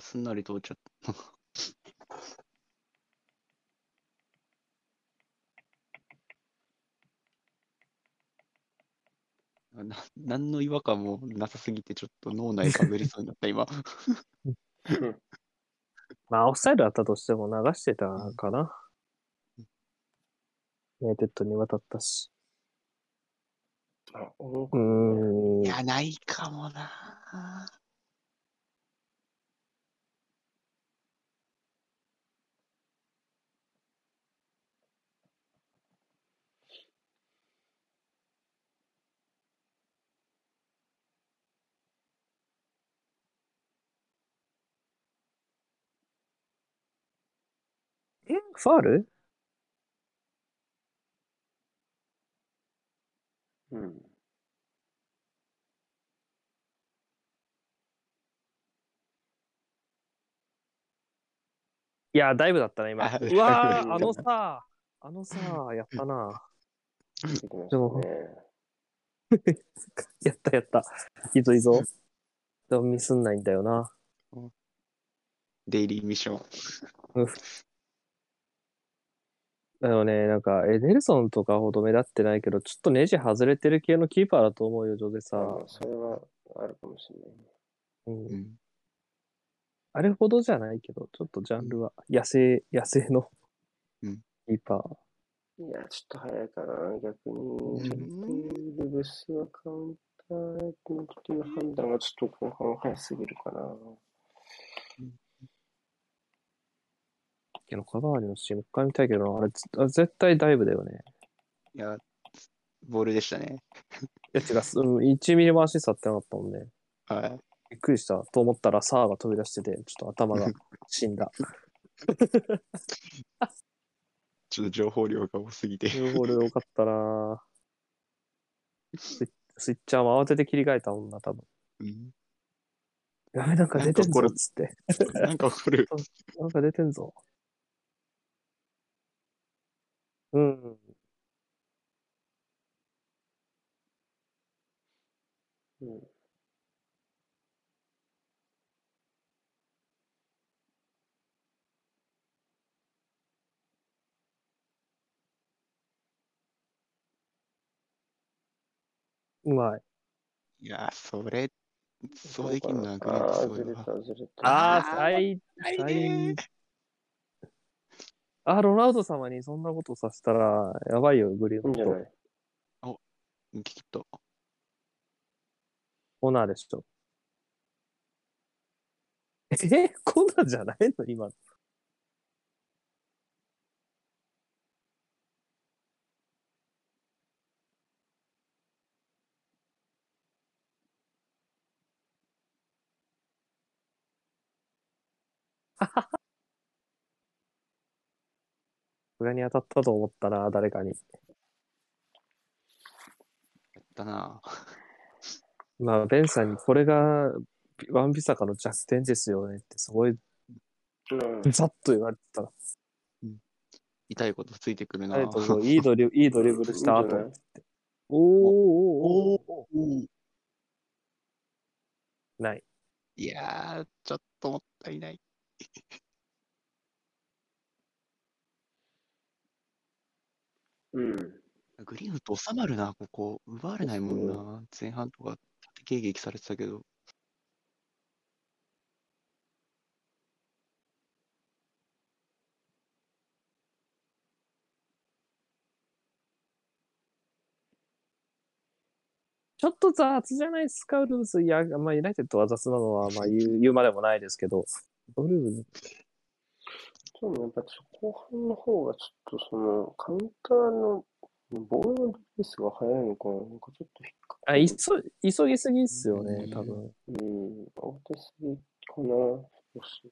すんなり通っちゃった。な何の違和感もなさすぎて、ちょっと脳内かぶりそうになった、今。まあ、オフサイドだったとしても流してたかな。ユナイテッドに渡ったし。うんい。や、ないかもな。えファールうん。いや、ダイブだったね、今。あうわー、うんあのさ、あのさ、やったな。でも。やったやった。いいぞいいぞ。でもミスんないんだよな。デイリーミッション。でもね、なんか、エデルソンとかほど目立ってないけど、ちょっとネジ外れてる系のキーパーだと思うよ、ジョゼさ。あそれはあるかもしれないね。うんうん。あれほどじゃないけど、ちょっとジャンルは野生、野生のうんキーパー。いや、ちょっと早いかな、逆に。うんちょっと、ルブスはカウンターの時の判断がちょっと後半早すぎるかな。けど、カバーリのシーンもう一回見たいけどな、あれつあ絶対ダイブだよね。いや、ボールでしたね。いや、違う、うん1ミリもアシストってなかったもんね。はい。びっくりしたと思ったら、サーが飛び出してて、ちょっと頭が死んだ。ちょっと情報量が多すぎて。ルーボール多かったなスイスイッチャーも慌てて切り替えたもんな、多分。うんやべ、なんか出てんぞなんかこれ、つって。なんかこれ、なんか出てんぞ。うん。うん。うまい。いや、それ、そうできんのはグレーああすごいわ。ずれた、ずれた。ああ、最、最ね、あー、ロナウド様にそんなことさせたら、やばいよ、グリーンといいんじゃない聞きと。コーナーでしょ。えコーナーじゃないの？今。裏に当たったと思ったな、誰かに。やったな。まあ、ベンさんにこれがワンビサカの弱点ですよねって、すごい、うん。ざっと言われてたら、痛いことついてくるな。いいいドリ いいドリブルした後おーおーおーおーおーない。いやー、ちょっともったいない。うん。グリーンウッド収まるな、ここ。奪われないもんな。前半とか縦迎撃されてたけど。ちょっと雑じゃないですか、ウルブス。いや、まあ、ユナイテッドは雑なのは、まあ言う、言うまでもないですけど、ウルブス、そうね、やっぱ後半の方がちょっとその、カウンターのボールのリリースが早いのかな、なんかちょっと引っかかあ、る。急、急ぎすぎっすよねう、ん多分。うん、慌てすぎかな、少し。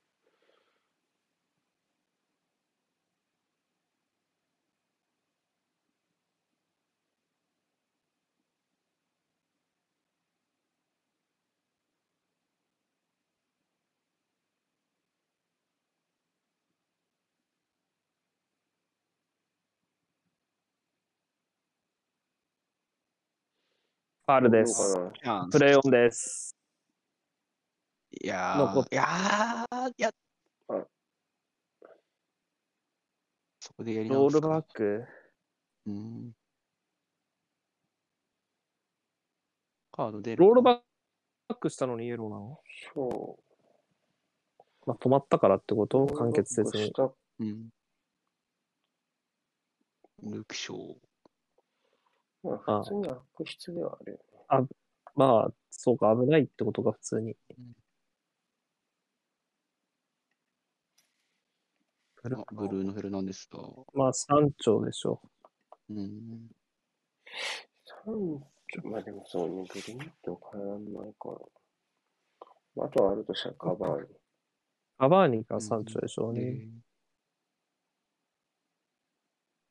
ファールです。プレイオンです。いやー、いやー、いやあ。そこでやりロール。バック？うん。カード出るロールババックしたのにイエローなの？そまあ、止まったからってこと？う。完結せずにうん。ルークショー。まあ、普通に悪質ではあるよね。まあ、そうか、危ないってことが普通に。ブルあブルーノ・フェルナンデスだ。まあ、三丁でしょ。うん。三丁、まあでもそうね、ブリミット変わらないから。まあ、あとはあるとしたらカバーに。カバーニが三丁でしょうね。うん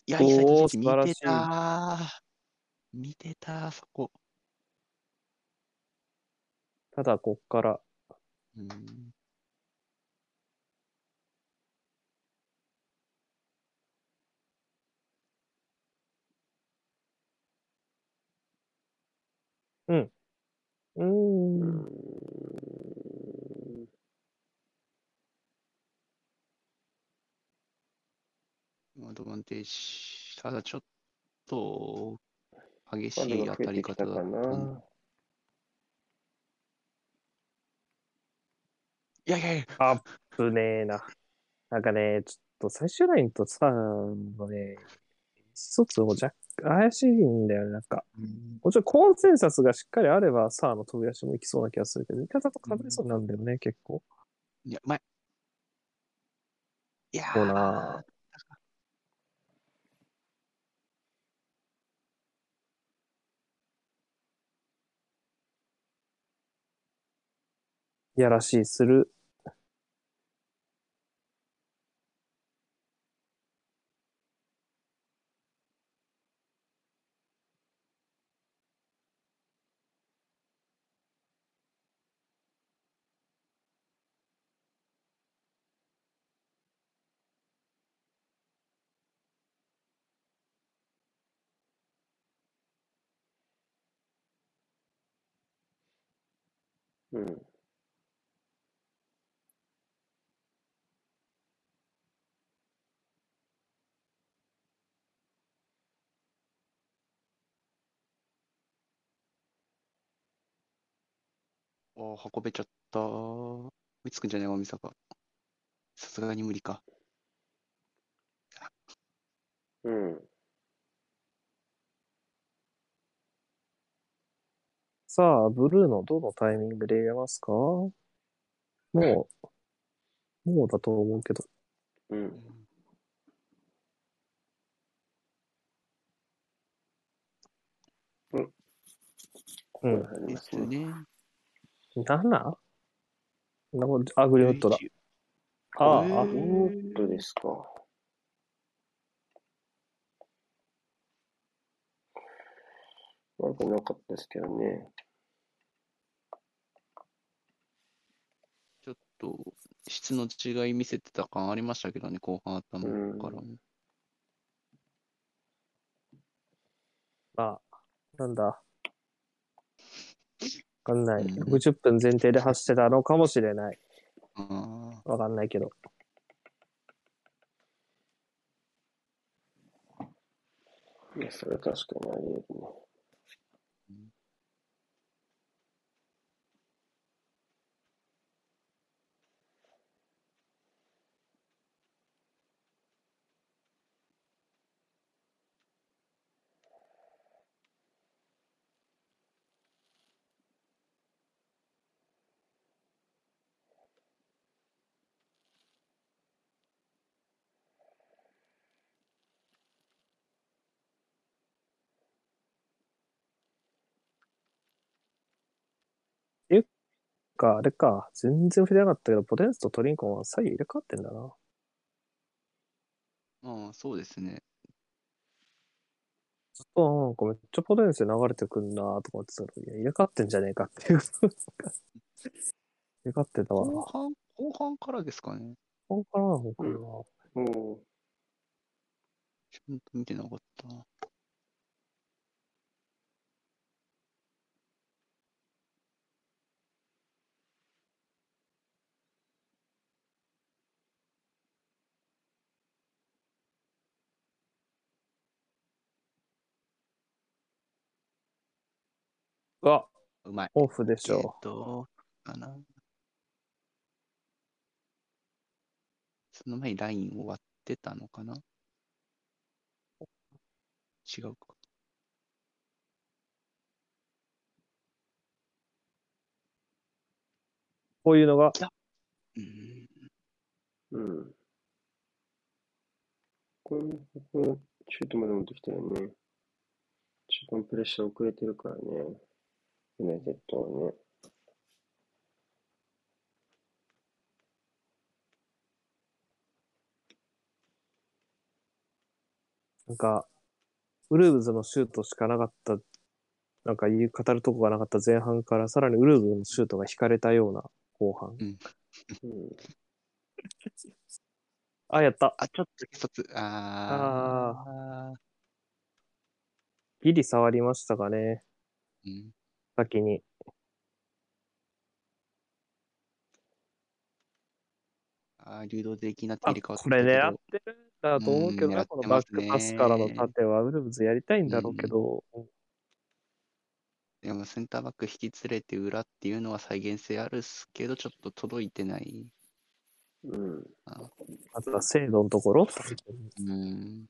いや、らしい見てたー。見てたー、そこ。ただ、こっから、うん。うー。うん。ん。アドバンテージ。ただちょっと、激しい当たり方だったな。いやいやいや、あっぶねえな。なんかね、ちょっと最終ラインとさ、のね、一つも若干怪しいんだよね。なんか、もちろんコンセンサスがしっかりあれば、さあの飛び出しもいきそうな気がするけど、味方と被れそうなんだよね、結構。いや、うまい。いやそうーないやらしいする。うん。あー運べちゃった。追いつくんじゃない大か。さすがに無理か。うん。さあ、ブルーのどのタイミングで入れますか？もう、もうだと思うけど。うん。うんこれ入りでますすね。ね。7? なこあ、グリーンウッドだ。ああ、あへーウッドですか。悪くなかったですけどね。ちょっと質の違い見せてた感ありましたけどね、後半頭からも。まあ、なんだ？わかんない。うん60分前提で走ってたのかもしれない。あわかんないけど。いや、それは確かにあり得るね。か、あれか。全然触れなかったけど、ポテンスとトリンコンは左右入れ替わってんだな。あ、ああそうですね。ずっと、なんかめっちゃポテンスで流れてくんなとか思ってたら、いや、入れ替わってんじゃねえかっていう。入れ替わってたわ。後半、後半からですかね。ここからなのかな。うん。ちゃんと見てなかったな。あ、うまい。オフでしえっょと、かな。その前にライン終わってたのかな？違うか。こういうのが、うん。うん。これも、ここ、シュートまで持ってきたよね。中間プレッシャー遅れてるからね。ユナイテッドはね。なんか、ウルーブズのシュートしかなかった、なんか言う語るとこがなかった前半から、さらにウルーブズのシュートが引かれたような後半。うん。あ、やった。あ、ちょっと一つ。あー。ギリ触りましたかね、うん。先に。あー流動的なあ入れ替わったこれ狙ってるんだと思うけどうんな、このバックパスからの縦はウルブズやりたいんだろうけど、でもセンターバック引き連れて裏っていうのは再現性あるっすけど、ちょっと届いてない。うん。あとは精度のところ。うん。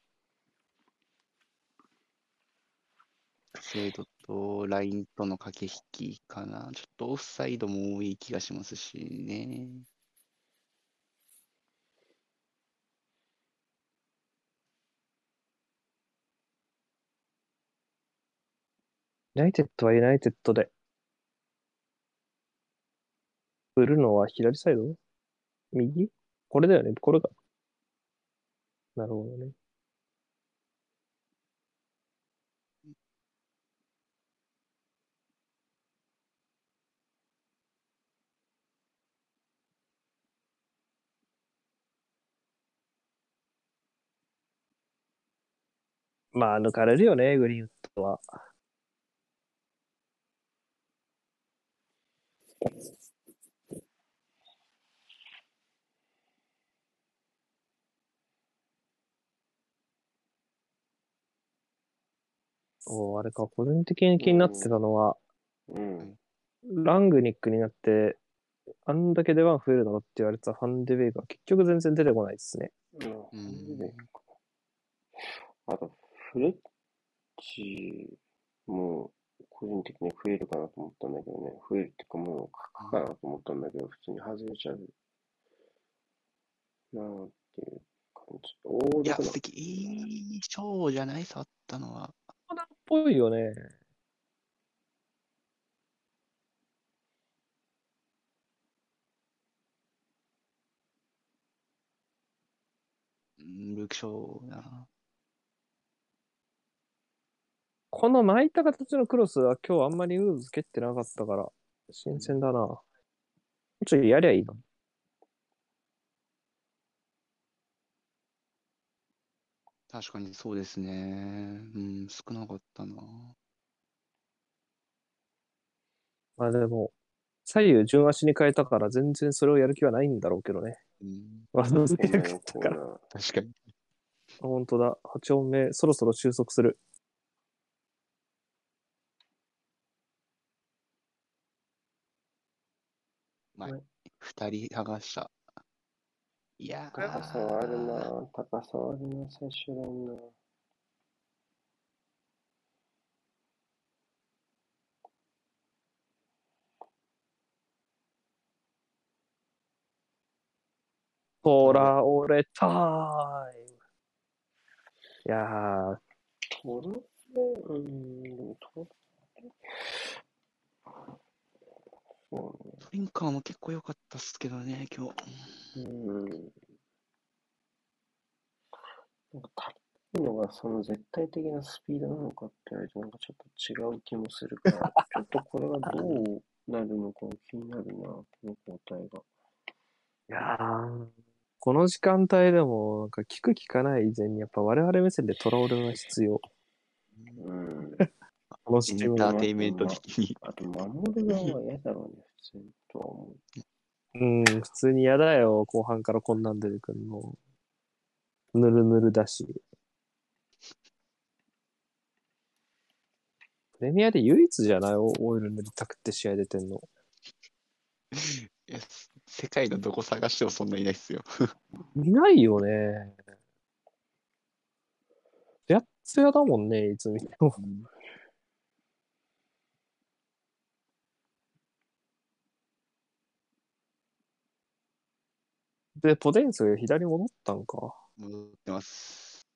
精度とラインとの駆け引きかな。ちょっとオフサイドも多い気がしますしね。ユナイテッドはユナイテッドで。振るのは左サイド？右？これだよね。これが。なるほどね。まあ、抜かれるよね、グリーンウッドは。おーあれか、個人的に気になってたのは、うん。ラングニックになって、あんだけ出番増えるのって言われてたファンデベイが結局全然出てこないですね。うん。であと、フレッチも個人的に増えるかなと思ったんだけどね。増えるっていうかもう書くかなと思ったんだけど、普通に外れちゃう。なあっていう感じ。おー、いや、素敵。いいショーじゃない？触ったのは。っぽいよね。うんルークショーな。この巻いた形のクロスは今日あんまりウーズ蹴ってなかったから、新鮮だな。もうちょいやりゃいいの？確かにそうですね。うん、少なかったな。まあでも、左右順足に変えたから全然それをやる気はないんだろうけどね。うん、技付けなこんなのかったから。確かに。あ本当だ。8音目、そろそろ収束する。まあはい、二人剥がした。いやー高さはあるな高さはあるな最終ラインなほら、俺タイム。いやー、取るねうん、でも取るそうね。トリンカーも結構良かったっすけどね、今日。うん。なんか足りないのがその絶対的なスピードなのかって言われるとなんかちょっと違う気もするから、ちょっとこれがどうなるのか気になるな、この交代が。いやーこの時間帯でも、なんか聞く聞かない以前に、やっぱ我々目線でトラオルが必要。うん。このエンタチーテインメント的に。あと、守る側は嫌だろうね、普通にとは思う。うん、普通に嫌だよ。後半からこんなん出てくるの。ぬるぬるだし。プレミアで唯一じゃない？オオイル塗りたくって試合出てんの。いや世界のどこ探してもそんないないっすよ。見ないよね。ツヤッツヤだもんね、いつ見ても。で、ポテンスが左戻ったんか。戻ってます。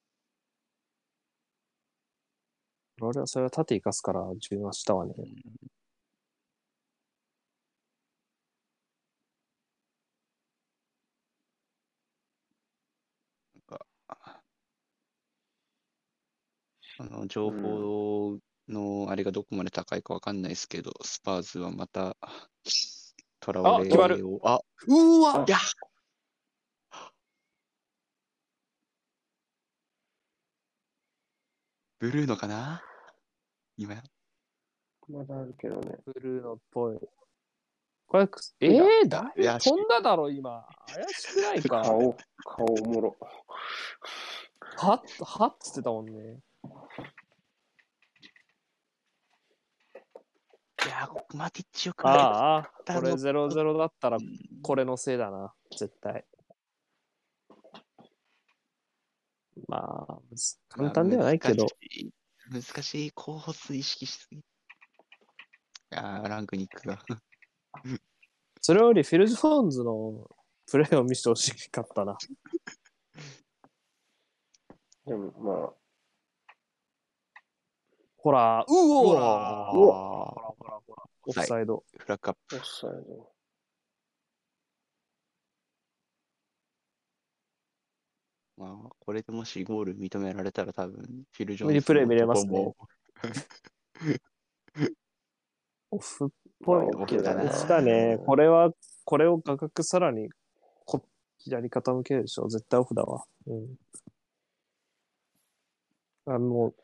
俺はそれは縦行かすから重要したわね。なんか、あの、情報のあれがどこまで高いかわかんないですけど、スパーズはまた、トラオレあ決まるを、あ、うわいやブルーノかな？今、まだあるけどね。ブルーノっぽい。これ、えー、だいや飛んだだろ、今。怪しくないか？顔、顔おもろ。はっ、はっつってたもんね。いや、マティッチよくないああ、これ0-0だったらうんこれのせいだな、絶対。まあ、むず簡単ではないけど難、しい難しい候補数意識しすぎ。いやー、ランクニックが。それよりフィル・ジョーンズのプレーを見せてほしかったな。でもまほら、うおうらわほらほらほらほら、オフサイド。フラッグアップ。あ、オフサイド。まあ、これでもしゴール認められたら多分、フィル・ジョーンズリプレイ見れますねオフっぽいオフだなオフだね。これは、これを画角さらにこ左傾けるでしょ。絶対オフだわ。うん。あもう、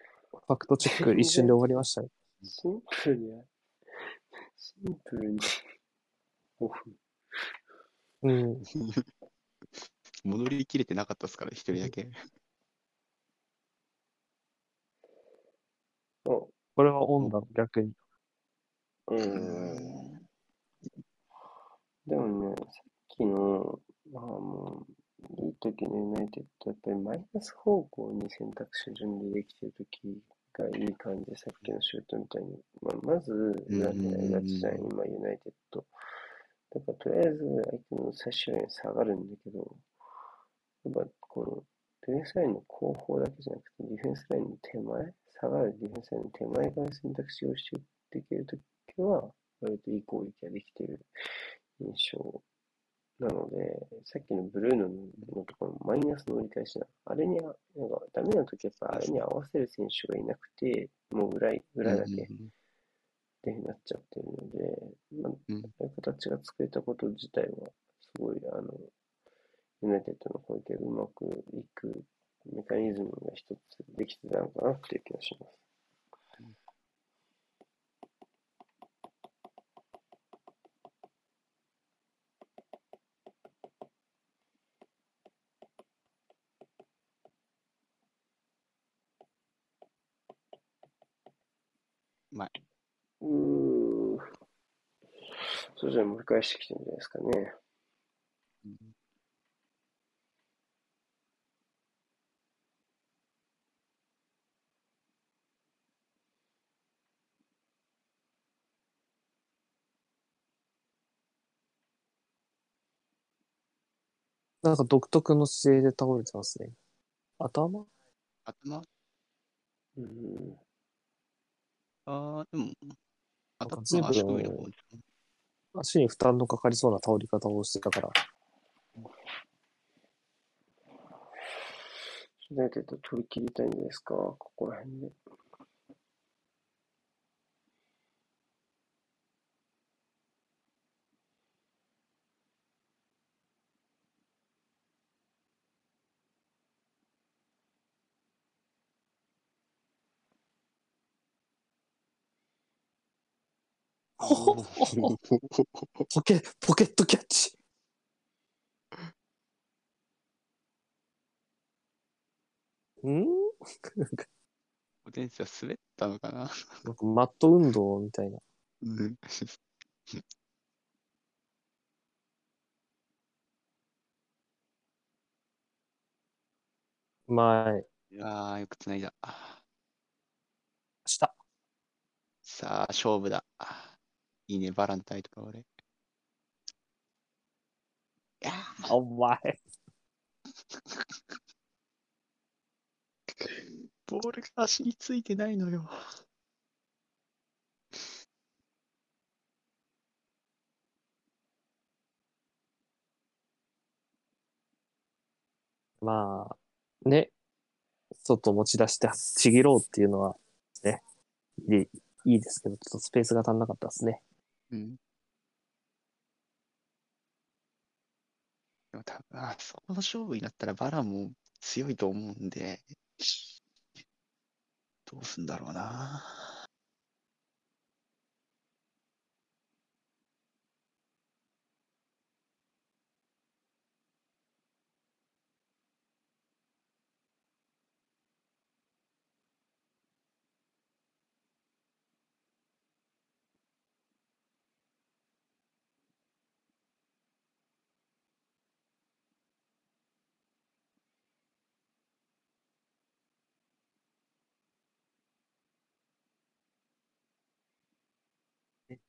ファクトチェック一瞬で終わりましたね。シンプルに、シンプルに、オフ。うん。戻りきれてなかったですから、一人だけ。お、これはオンだ、逆に。うーん。でもね、さっきの、まあもう、いい時のユナイテッド、やっぱりマイナス方向に選択肢順でできてる時がいい感じで、さっきのシュートみたいに。まあ、まず、裏でやりがちじゃん、うん今、ユナイテッド。だから、とりあえず、相手の最終ライン下がるんだけど、やっぱ、この、ディフェンスラインの後方だけじゃなくて、ディフェンスラインの手前、下がるディフェンスラインの手前側に選択肢をして打っていけるときは、割といい攻撃ができている印象なので、さっきのブルーノのところのマイナスの折り返しな、あれにあ、なんかダメなときやっぱあれに合わせる選手がいなくて、もう裏い裏だけでなっちゃってるので、まあ、形が作れたこと自体は、すごい、あの、ユナイテッドの攻撃がうまくいくメカニズムが一つできてたのかなっていう気がします。うまい。うー。それじゃあ盛り返してきてるんじゃないですかね。なんか独特の姿勢で倒れてますね。頭？頭？うん。ああ、でも、頭足首の方足に負担のかかりそうな倒り方をしてたから。ユナイテッド取り切りたいんですか、ここら辺で。ポケ、ポケットキャッチ。ん？ポテンシは滑ったのかな？なんかマット運動みたいな。うん。前、いやー、よくつないだ。下。さあ、勝負だ。いいね、バランタインとか俺。いやーお前。ボールが足についてないのよ。まあ、ね、外持ち出してちぎろうっていうのは、ね、いいいいですけど、ちょっとスペースが足んなかったですね。うん。でも多分、あそこの勝負になったらバラも強いと思うんで、どうすんだろうな。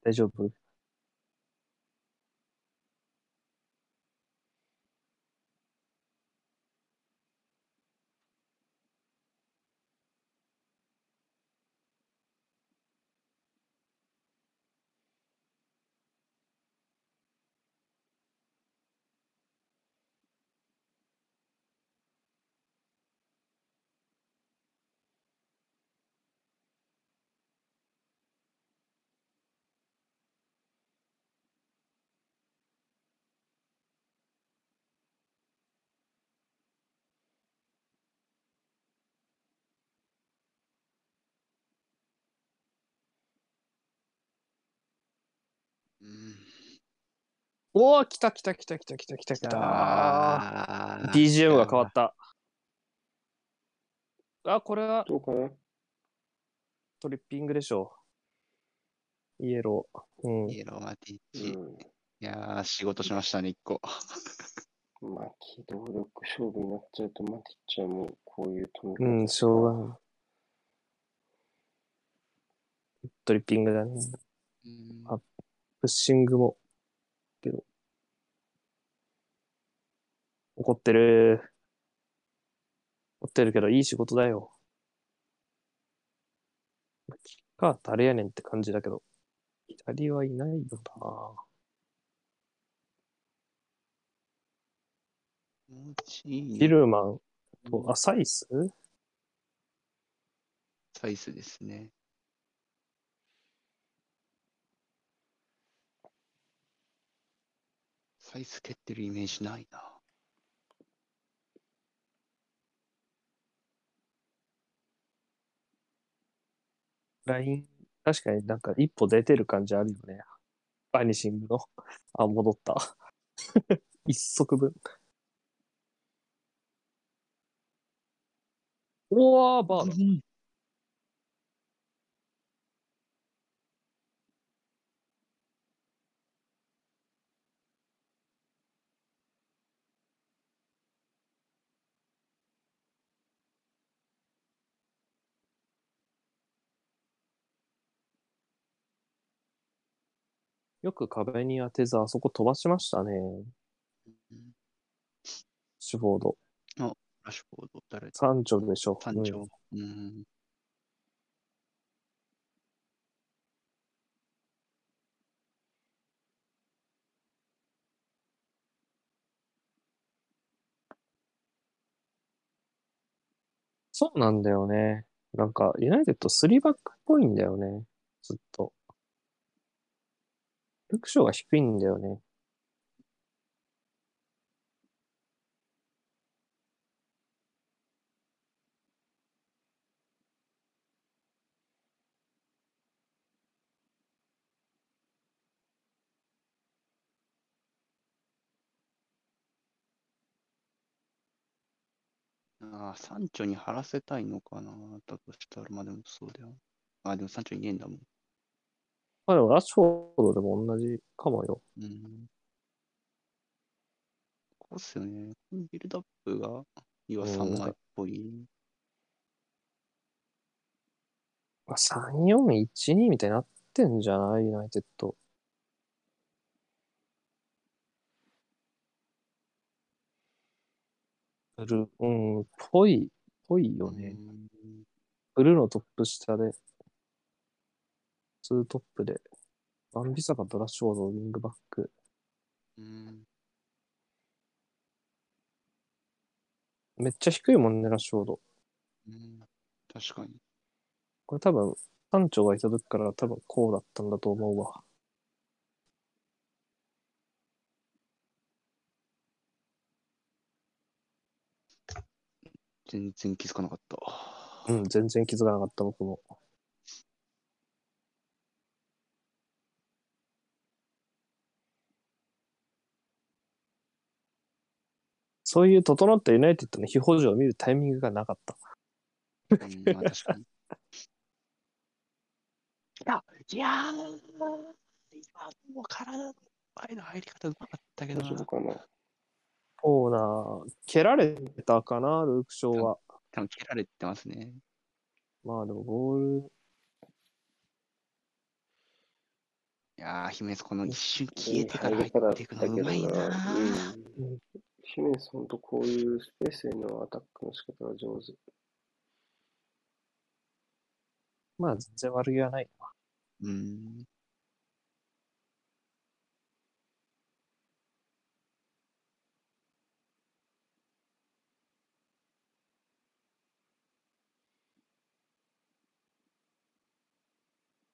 大丈夫。おお、来た来た来た来た来た来た来た。あー BGM が変わった。あ、これはどうかな？トリッピングでしょう。イエロー。うん。イエローマティッうチ。いん。やー、仕事しましたね、一個。まあ、機動力勝負になっちゃうと、マティッチはもうこういううん、しょうがない。トリッピングだね。うんあプッシングも、けど。怒ってる。怒ってるけど、いい仕事だよ。キッカー誰やねんって感じだけど、左はいないよな。気持ちいいねヒルマンと、あ、サイス？サイスですね。サイス蹴ってるイメージないな。ライン、確かになんか一歩出てる感じあるよね。バニシングの。あ、戻った。一足分。おー、バーだ。よく壁に当てず、あそこ飛ばしましたね。うんシュフォード。ラッシュフォード、誰サンチョでしょ。三丁。うん。そうなんだよね。なんか、ユナイテッド3バックっぽいんだよね。ずっと。ルクショーが低いんだよね。ああ、サンチョに張らせたいのかな。だとしたら、まあでもそうだよ。ああ、でもサンチョいねえんだもん。まあでもラッシュフォードでも同じかもよ。うん。こうっすよね。このビルドアップが、要はうん3枚っぽい。まあ、3-4-1-2みたいになってんじゃない？ユナイテッド。ブルー、うん、ぽい、ぽいよね。うんブルーのトップ下で、ツートップで、バンビサカとラッシュフォード、ウィングバック。うん。めっちゃ低いもんね、ラッシュフォード。うん。確かに。これ多分、班長がいた時から多分こうだったんだと思うわ。全然気づかなかった。うん、全然気づかなかった僕も。そういう整ったユナイテッドの非補助を見るタイミングがなかった。うん、まあ確かに。いや、いやー、今も体の前の入り方うまかったけどなそうな蹴られたかな、ルーク・ショーは。多分蹴られてますね。まあでもボール、いやー、姫津この一瞬消えてから入っていくのうまいなー。うん。ヒメネス、ほんとこういうスペースへのアタックの仕方が上手。まあ全然悪気はない。うん。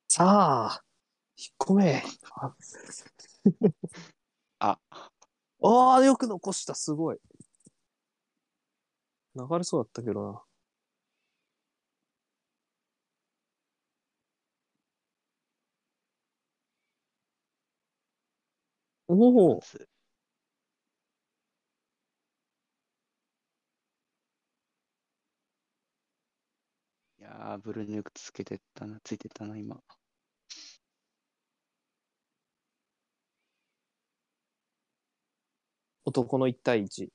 さあ、引っ込め。あ、ああ、よく残した、すごい。流れそうだったけどな。おお、いや、ブルーヌークつけてったな、ついてたな、今。男の1対1。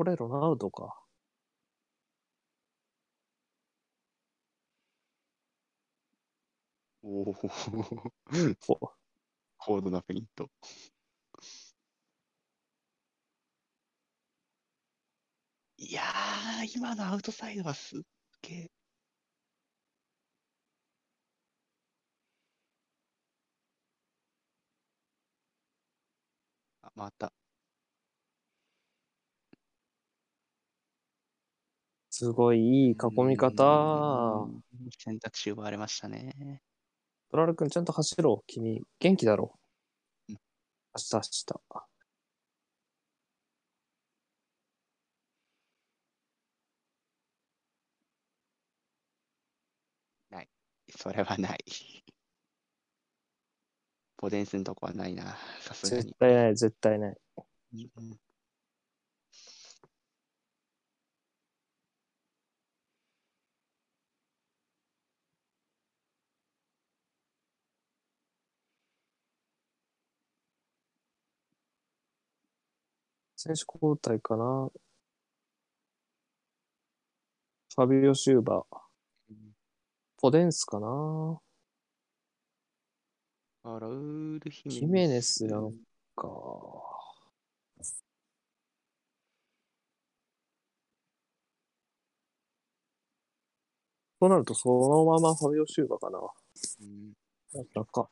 これロナウドか。おお、お高度なフェイント。いやー、今のアウトサイドはすっげえ。あ、また。すごいいい囲み方。うん選択肢奪われましたね。トラル君ちゃんと走ろう。君、元気だろうんう。明日、明日。それはない。ポデンスのとこはないな、さすが絶に。対ない、絶対ない。うん選手交代かな。ファビオ・シューバー。ポデンスかな。あラウール・ヒメヒメネスなのか。となると、そのままファビオ・シューバーかな。うんなんか。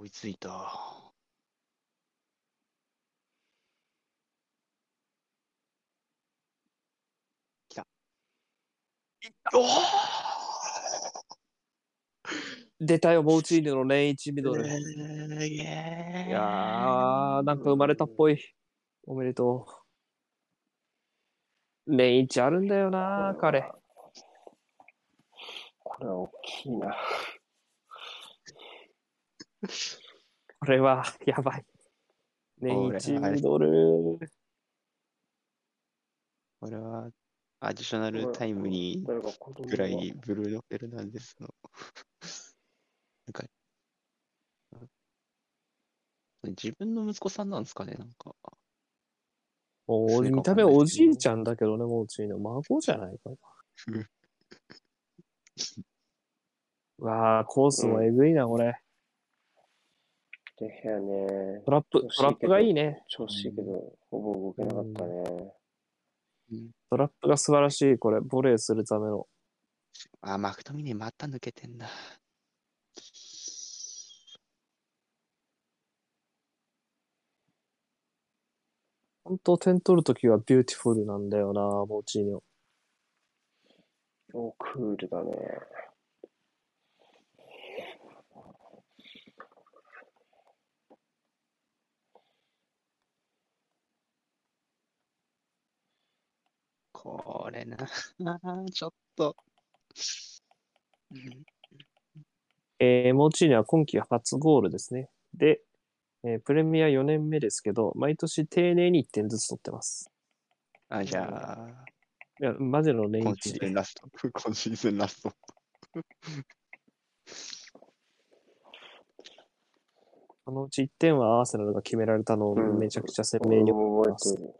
追いついた。来た。お出たよ、モーチーニョの年一ミドル。ーいやー、なんか生まれたっぽい。おめでとう。年一あるんだよな、彼。これは大きいな。これは、やばい。年一ミドル。これは、アディショナルタイムにぐらいにブルーノ・フェルナンデスの なんか、自分の息子さんなんですかね、なんか。お見た目おじいちゃんだけどね、モーチーニョ。孫じゃないかな。うわー、コースもえぐいな、これ。で、部屋ね、トラップ、トラップがいいね。調子いいけど、ほぼ動けなかったね。トラップが素晴らしい、これ。ボレーするための。あ、マクトミネまた抜けてんだ。本当点取るときはビューティフルなんだよな、モーチーニョ。お、クールだね。これな、ちょっと。うんえー、モーチーニョは今季初ゴールですね。で、えープレミア4年目ですけど、毎年丁寧に1点ずつ取ってます。あ、じゃあ、いや、マジの年今シー一ズンラスト。今シーズンラスト。そのうち1点はアーセナルが決められたのをうんめちゃくちゃ鮮明に覚えてる。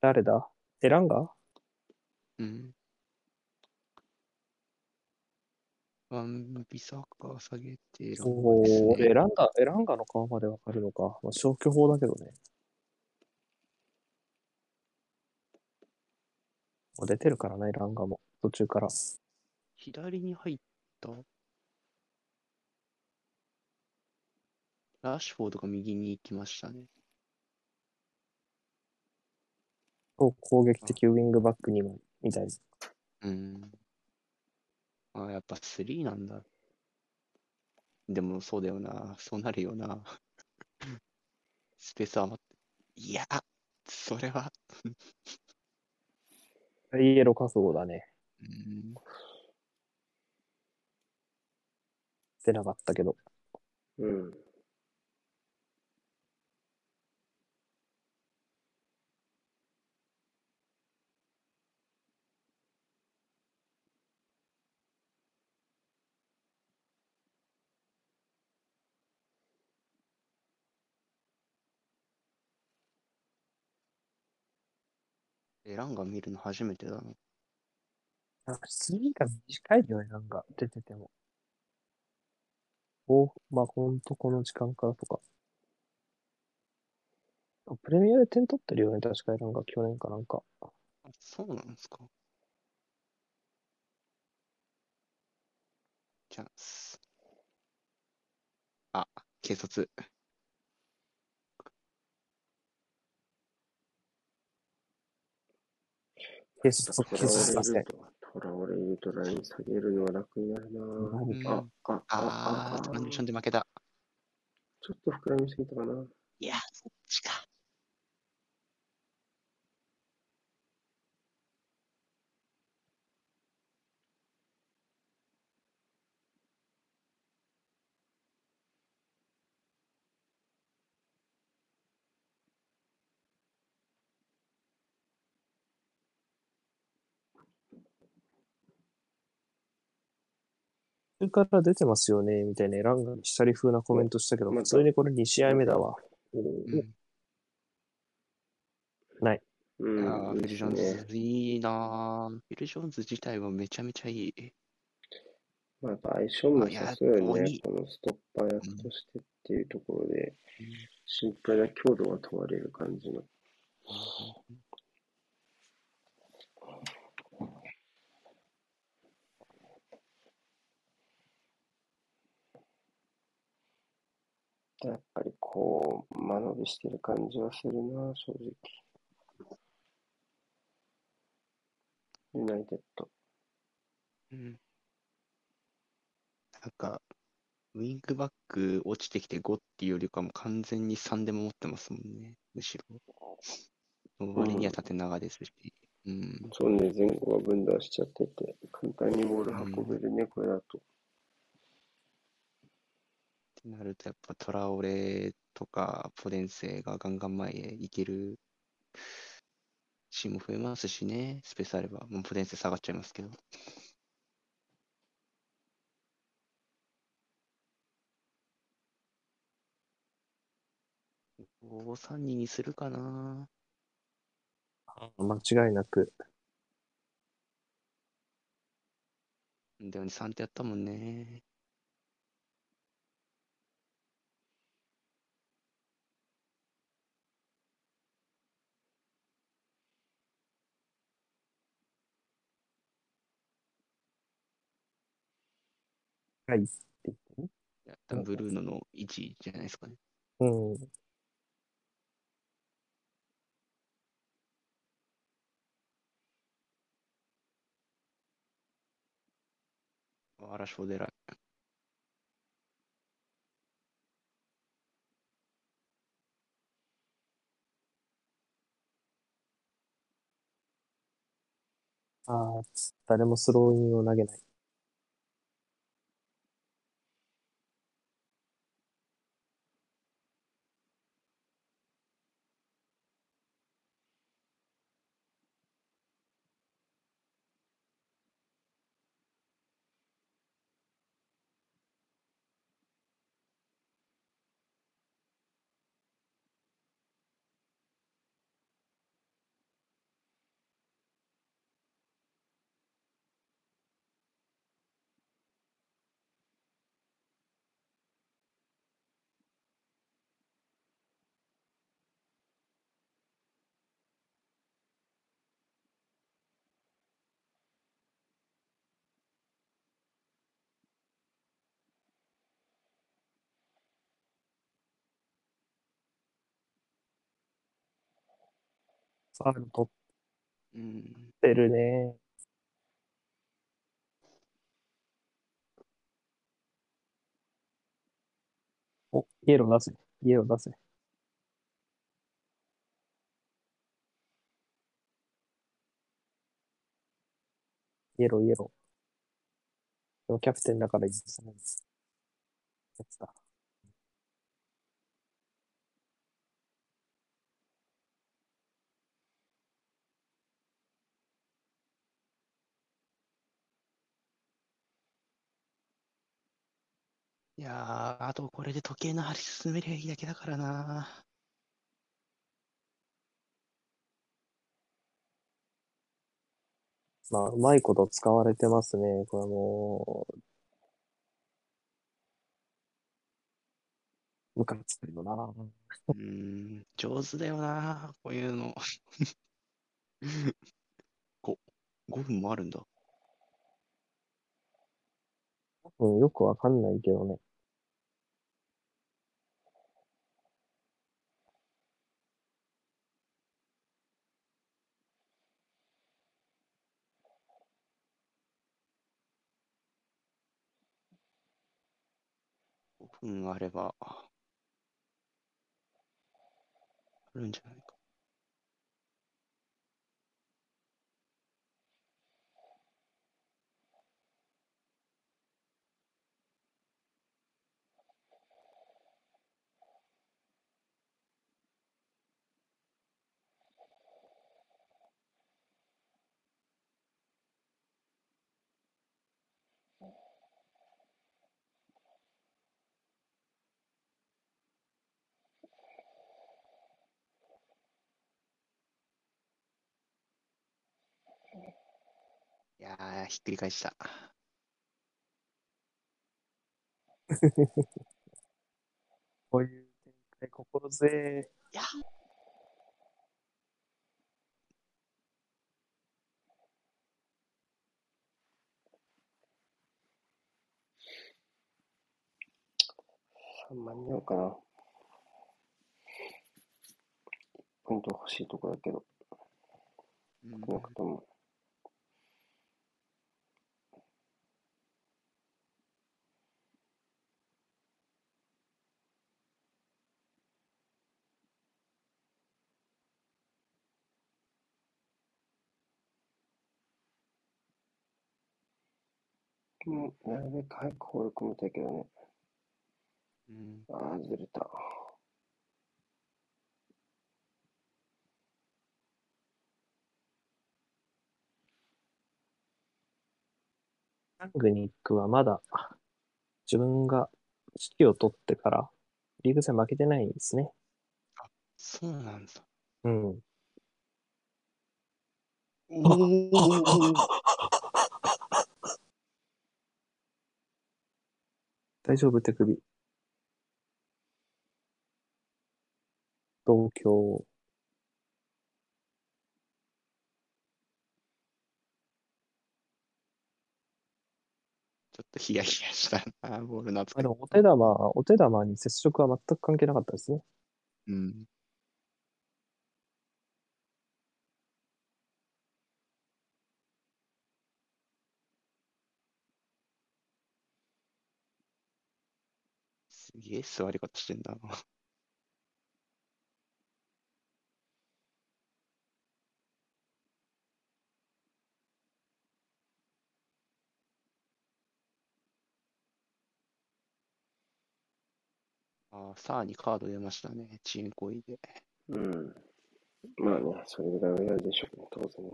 誰だ？エランガ？うん。ワンビサカ下げて、エランガ、エランガの顔までわかるのか。まあ、消去法だけどね。もう出てるからな、エランガも。途中から。左に入った？ラッシュフォードが右に行きましたね。と攻撃的ウィングバックにも、みたいな。うん。あ、やっぱ3なんだ。でもそうだよな。そうなるよな。スペース余って。いや、それは。イエロー覚悟だね。うん、出なかったけど。うん。エランが見るの初めてだな。なんか、次が短いよね、なんか、出てても。お、まあ、ほんとこの時間からとか。プレミアで点取ってるよね、確かになんか去年かなんか。あ、そうなんですか。チャンス。あ、警察。警察、そう、警察させと、囚われるとライン下げるのは楽になるなうんあ、あ、あ、あ、あー、トランジションで負けた。ちょっと膨らみすぎたかな。いや、そっちか。途中から出てますよね、みたいなランガにシャリ風なコメントしたけど、普通にこれ2試合目だわ。ない。うん、フィル・ジョーンズ、ね。いいなぁ。フィル・ジョーンズ自体はめちゃめちゃいい。まあ、やっぱ相性もあいやさそうよね鬼。このストッパー役としてっていうところで、シンプルな強度が問われる感じの。やっぱりこう、間延びしてる感じはするな、正直。ユナイテッド。うん。なんか、ウィングバック落ちてきて5っていうよりかも完全に3でも持ってますもんね、むしろ。割には縦長ですし。うん。そうね、前後が分断しちゃってて、簡単にボール運べるね、これだと。ってなると、やっぱトラオレとかポデンセがガンガン前へ行けるシーンも増えますしね、スペースあれば、もうポデンセ下がっちゃいますけど。5-3-2にするかな間違いなく。だよね、3ってやったもんね。はい。って言ってね。いや、多分ブルーノの位置じゃないですかね。うん。ああ、誰もスローインを投げない。ファール取うん。ってるね。お、イエロー出せ。イエロー出せ。イエロー、イエロー。でもキャプテンだから許さないです。やつだ。いやー、あとこれで時計の針進めりゃいいだけだからな。まあ、うまいこと使われてますね。これもう、ムカつくよな。うーん、上手だよな、こういうの。5、5分もあるんだ。うん、よくわかんないけどね。うんあれば、あるんじゃないか。あひっくり返した。こういう展開、心強い。いや間に合うかな。ポイント欲しいとこだけど、少なくとも。もう、なるべく早く放り込みたいけどね。うんああ、ずれた。ラングニックはまだ自分が指揮を取ってからリーグ戦負けてないんですね。そうなんだ。うん。おお大丈夫？手首。同郷。ちょっとヒヤヒヤしたな、ボールのあ扱いでもお手玉、お手玉に接触は全く関係なかったですね。うん。すげえ座り方してんだな。あー、さあにカード出ましたね。遅延行為で。うん。まあね、それぐらいはやるでしょうね、当然ね。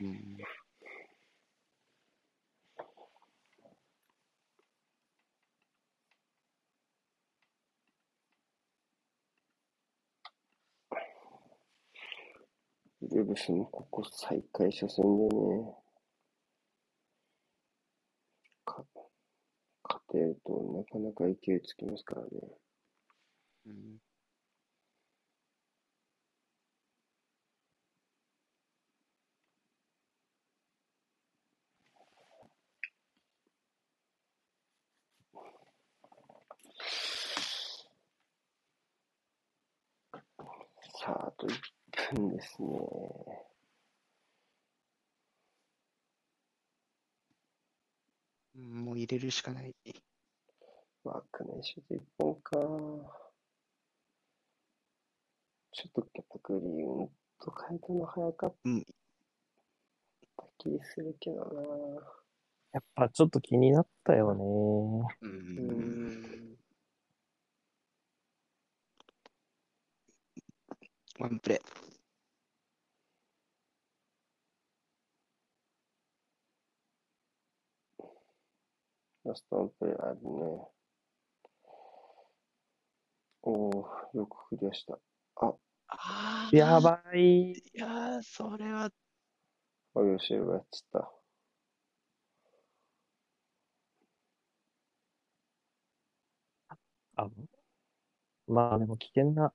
うん。ウルブスもここ再開初戦でね、か勝てるとなかなか勢いつきますからね。うんさあ、あと1分ですね。うんもう入れるしかない。枠内シュート1本か。ちょっとやっぱグリーンと変えたの早かっうん。た気するけどな。やっぱちょっと気になったよね。う。うんん。ワンプレー。ラストワンプレーあるね。おおよくクリアした。あ、あやばい。いやー、それは、あ、よし、やっちゃった。あまあでも危険な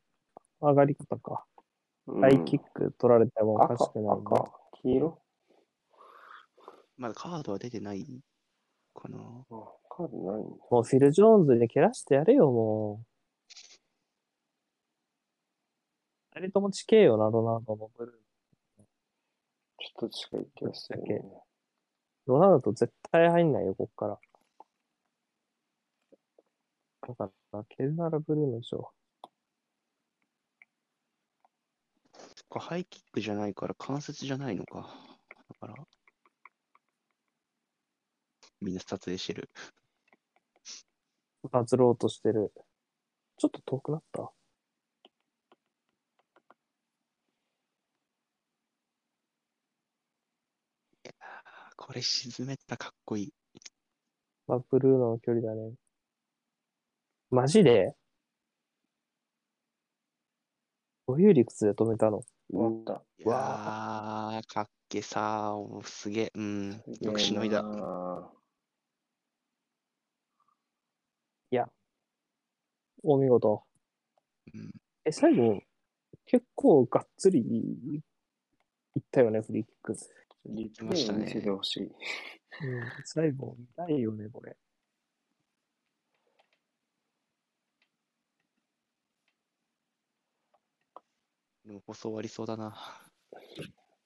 上がり方か。うんハイキック取られてもおかし赤、くない、ね。赤、黄色？まだカードは出てないかな。あ、カードないんだ。もうフィル・ジョーンズに蹴らしてやれよ、もう。二人とも地形よな、ロナウドもブルー。ちょっと近い気がするね。ロナウド絶対入んないよ、こっから。だから、蹴るならブルーのでしょ。これハイキックじゃないから関節じゃないのか。だから、みんな撮影してる。バズろうとしてる。ちょっと遠くなった？これ沈めたらかっこいい。まあ、ブルーの距離だね。マジで？どういう理屈で止めたの？終わった。いやー、かっけさー、おすげえ。うん、よくしのいだ。お見事。うん、え、最後、結構がっつりいったよね、フリーキック。リプきましたね見せてほしい。うん、最後、見たいよね、これ。でも放送終わりそうだな。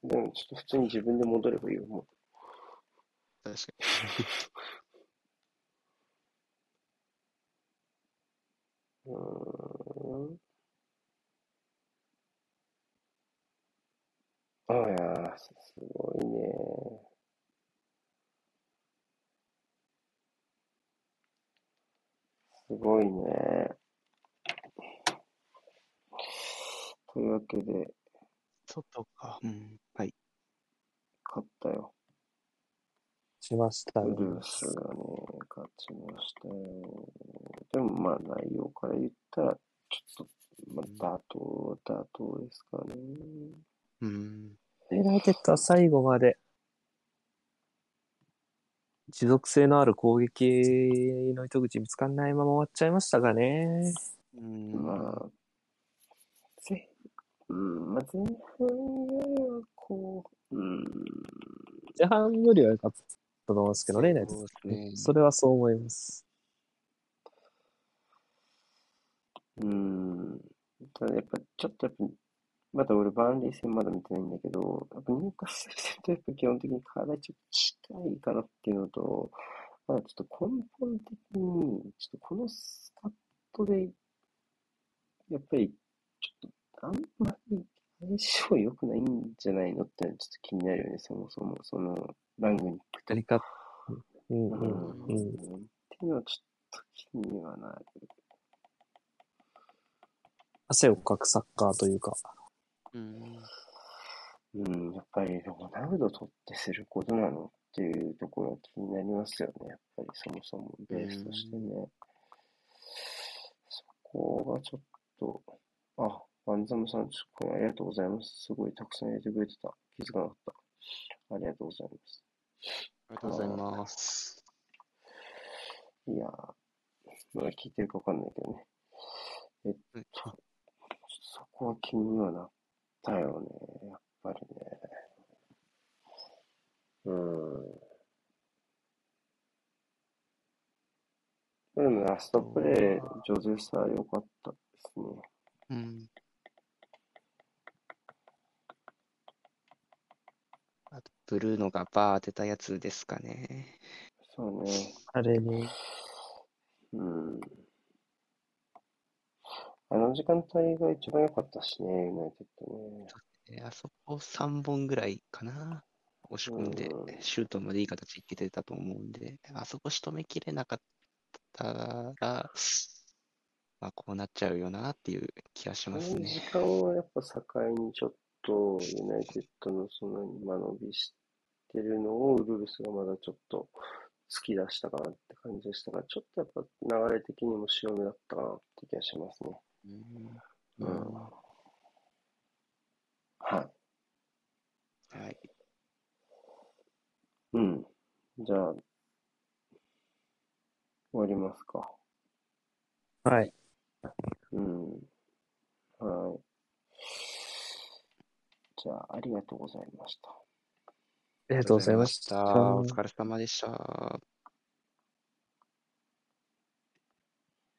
でもちょっと普通に自分で戻ればいいよ、も確かう。うーん。あいやー、すごいね。すごいね。というわけで、に。外か。うん。はい。勝ったよ。しましたね。ウルースがね、勝ちましたよ。でもまあ内容から言ったら、ちょっと、まあ、妥当、妥当ですかね。うん。ユナイテッドは最後まで持続性のある攻撃の糸口見つかんないまま終わっちゃいましたがね。うん。まあ、ぜ、うん、まあ前半よりはこう、うん、前半よりは良かったと思いますけどね、ね。それはそう思います。うん。ただやっぱちょっとやっぱ、まだ俺バーンリー戦まだ見てないんだけど、やっぱ入荷する戦とやっぱ基本的に体ちょっと近いかなっていうのと、まだちょっと根本的に、ちょっとこのスカットで、やっぱりちょっとあんまり相性良くないんじゃないのってのはちょっと気になるよね、そもそも。その、ラングにか、うんううんんうん。っていうのはちょっと気にはなる。汗をかくサッカーというか。うん。うん、やっぱりロナウド取ってすることなのっていうところは気になりますよね。やっぱりそもそもベースとしてね。そこがちょっと、あ、バンザムさん、ちょっとありがとうございます。すごいたくさん入れてくれてた。気づかなかった。ありがとうございます。ありがとうございます。いやー、まだ聞いてるかわかんないけどね。えっと、うんちょっとそこは気にはなったよね。やっぱりね。うん。でもラストプレイ、ジョゼサ良かったですね。うん。あと、ブルーノがバー当てたやつですかね。そうね。あれね、うん。あの時間帯が一番良かったしね、ユナイテッドね。えあそこ3本ぐらいかな。押し込んでうん、シュートまでいい形いけてたと思うんで、あそこ仕留めきれなかったら、まあ、こうなっちゃうよなっていう気がしあのます時ね。間はやっぱ境にちょっとユナイテッドのその間延びしてるのをウルブスがまだちょっと突き出したかなって感じでしたが、ちょっとやっぱ流れ的にも潮目だったかなって気がしますね。うんうん。はい。はい。うん。じゃあ、終わりますか。はい。うん。はい。じゃあ、ありがとうございました。ありがとうございました。お疲れ様でした。